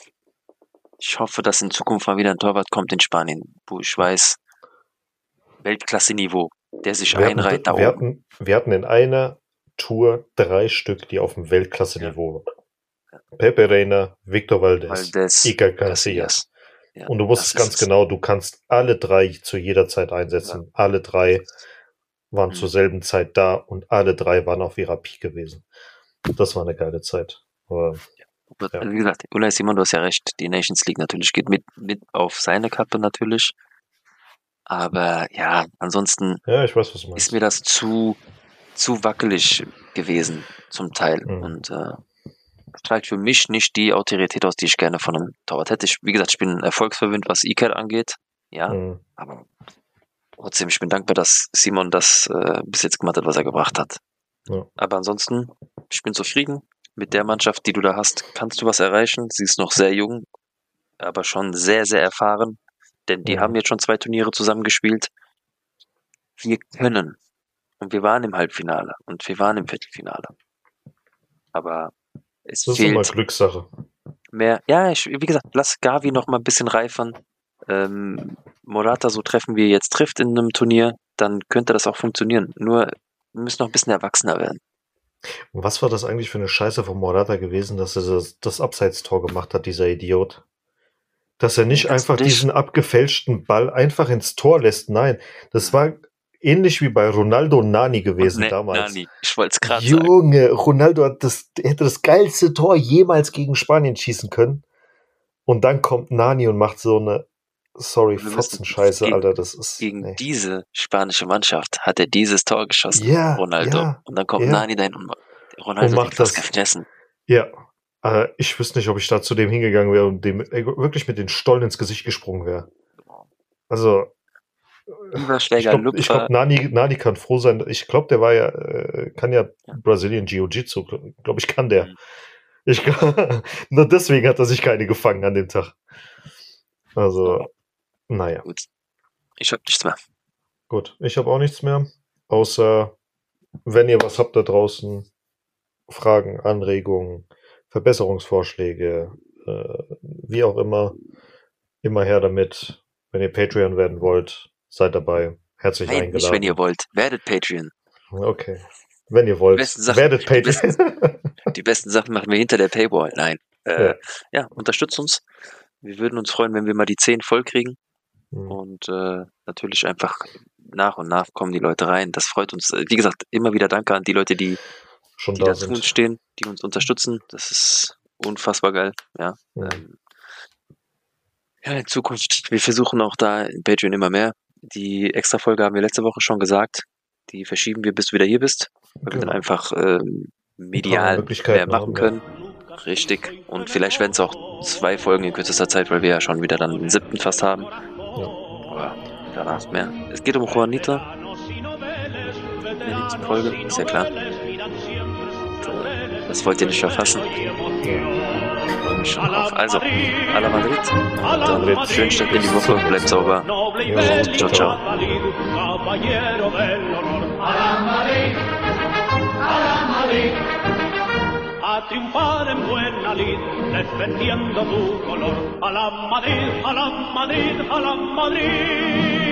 [SPEAKER 3] ich hoffe, dass in Zukunft mal wieder ein Torwart kommt in Spanien, wo ich weiß, Weltklasse-Niveau, der sich wir einreiht
[SPEAKER 2] hatten, da wir oben. Hatten, wir hatten in einer Tour drei Stück, die auf dem Weltklasse-Niveau waren. Ja. Pepe Reina, Victor Valdez, Valdez Iker Casillas. Ja, und du wusstest ganz genau, du kannst alle drei zu jeder Zeit einsetzen. Ja. Alle drei waren mhm. zur selben Zeit da und alle drei waren auf ihrer Peak gewesen. Das war eine geile Zeit. Aber,
[SPEAKER 3] ja. Wie gesagt, Ulay Simon, du hast ja recht, die Nations League natürlich geht mit, mit auf seine Kappe natürlich. Aber ja, ansonsten
[SPEAKER 2] ja, ich weiß,
[SPEAKER 3] ist mir das zu, zu wackelig gewesen zum Teil. Mhm. Und äh, strahlt für mich nicht die Autorität aus, die ich gerne von einem Torwart hätte. Ich, wie gesagt, ich bin erfolgsverwöhnt, was Iker angeht. Ja, mhm. aber trotzdem, ich bin dankbar, dass Simon das äh, bis jetzt gemacht hat, was er gebracht hat. Ja. Aber ansonsten, ich bin zufrieden mit der Mannschaft, die du da hast. Kannst du was erreichen? Sie ist noch sehr jung, aber schon sehr, sehr erfahren. Denn die ja. haben jetzt schon zwei Turniere zusammengespielt. Wir können. Und wir waren im Halbfinale und wir waren im Viertelfinale. Aber Es
[SPEAKER 2] Das ist
[SPEAKER 3] fehlt
[SPEAKER 2] immer Glückssache.
[SPEAKER 3] mehr. Ja, ich, wie gesagt, lass Gavi noch mal ein bisschen reifern. Ähm, Morata so treffen, wie er jetzt trifft in einem Turnier, dann könnte das auch funktionieren. Nur wir müssen noch ein bisschen erwachsener werden.
[SPEAKER 2] Und was war das eigentlich für eine Scheiße von Morata gewesen, dass er das, das Abseitstor gemacht hat, dieser Idiot? Dass er nicht
[SPEAKER 3] Ganz
[SPEAKER 2] einfach
[SPEAKER 3] ehrlich.
[SPEAKER 2] diesen abgefälschten Ball einfach ins Tor lässt. Nein, das war ähnlich wie bei Ronaldo und Nani gewesen
[SPEAKER 3] Ne-
[SPEAKER 2] damals.
[SPEAKER 3] Nani, ich wollte es gerade sagen.
[SPEAKER 2] Junge, Ronaldo hat das, hätte das geilste Tor jemals gegen Spanien schießen können. Und dann kommt Nani und macht so eine, sorry, Fotzenscheiße,
[SPEAKER 3] gegen-
[SPEAKER 2] Alter, das ist,
[SPEAKER 3] Gegen
[SPEAKER 2] nee.
[SPEAKER 3] diese spanische Mannschaft hat er dieses Tor geschossen,
[SPEAKER 2] Ja,
[SPEAKER 3] Ronaldo.
[SPEAKER 2] ja,
[SPEAKER 3] und dann kommt
[SPEAKER 2] ja.
[SPEAKER 3] Nani dahin und Ronaldo
[SPEAKER 2] Und
[SPEAKER 3] hat
[SPEAKER 2] macht das.
[SPEAKER 3] gefressen.
[SPEAKER 2] Ja, äh, ich wüsste nicht, ob ich da zu dem hingegangen wäre und dem äh, wirklich mit den Stollen ins Gesicht gesprungen wäre. Also, ich
[SPEAKER 3] Überschläger,
[SPEAKER 2] glaube,
[SPEAKER 3] Lupfer.
[SPEAKER 2] glaub, Nani, Nani kann froh sein. Ich glaube, der war ja, äh, kann ja Brazilian Jiu-Jitsu, glaube ich, kann der.
[SPEAKER 3] Mhm.
[SPEAKER 2] Ich glaub, (laughs) nur deswegen hat er sich keine gefangen an dem Tag. Also, naja,
[SPEAKER 3] Gut. Ich hab nichts mehr.
[SPEAKER 2] gut. Ich habe auch nichts mehr, außer wenn ihr was habt da draußen, Fragen, Anregungen, Verbesserungsvorschläge, äh, wie auch immer, immer her damit. Wenn ihr Patreon werden wollt, seid dabei. Herzlich
[SPEAKER 3] Nein,
[SPEAKER 2] eingeladen.
[SPEAKER 3] nicht wenn ihr wollt. Werdet Patreon.
[SPEAKER 2] Okay. Wenn ihr wollt,
[SPEAKER 3] besten Sachen-
[SPEAKER 2] werdet
[SPEAKER 3] die
[SPEAKER 2] Patreon. (laughs)
[SPEAKER 3] Die besten Sachen machen wir hinter der Paywall. Nein. Äh,
[SPEAKER 2] Ja.
[SPEAKER 3] ja. unterstützt uns. Wir würden uns freuen, wenn wir mal die 10 voll kriegen.
[SPEAKER 2] Hm.
[SPEAKER 3] Und äh, natürlich einfach nach und nach kommen die Leute rein. Das freut uns. Äh, Wie gesagt, immer wieder danke an die Leute, die,
[SPEAKER 2] Schon
[SPEAKER 3] die
[SPEAKER 2] da
[SPEAKER 3] dazu uns stehen, die uns unterstützen. Das ist unfassbar geil. Ja.
[SPEAKER 2] Ja.
[SPEAKER 3] Ähm, ja, in Zukunft, wir versuchen auch da in Patreon immer mehr. Die extra Folge haben wir letzte Woche schon gesagt. Die verschieben wir, bis du wieder hier bist, weil wir
[SPEAKER 2] Genau.
[SPEAKER 3] dann einfach ähm, medial mehr machen können. Richtig. Und vielleicht werden es auch zwei Folgen in kürzester Zeit, weil wir ja schon wieder dann den siebten fast haben. Aber danach mehr. Es geht um Juanita. In der nächsten Folge, ist ja klar. Das wollt ihr nicht verfassen. Freue mich schon drauf. Also, a la Madrid. Und dann schönen Start in die Woche. Bleibt sauber.
[SPEAKER 2] Ja,
[SPEAKER 3] Ciao, ciao.
[SPEAKER 1] Madrid. A triunfar en buena lid, defendiendo tu color. A la Madrid, a la Madrid, a la Madrid.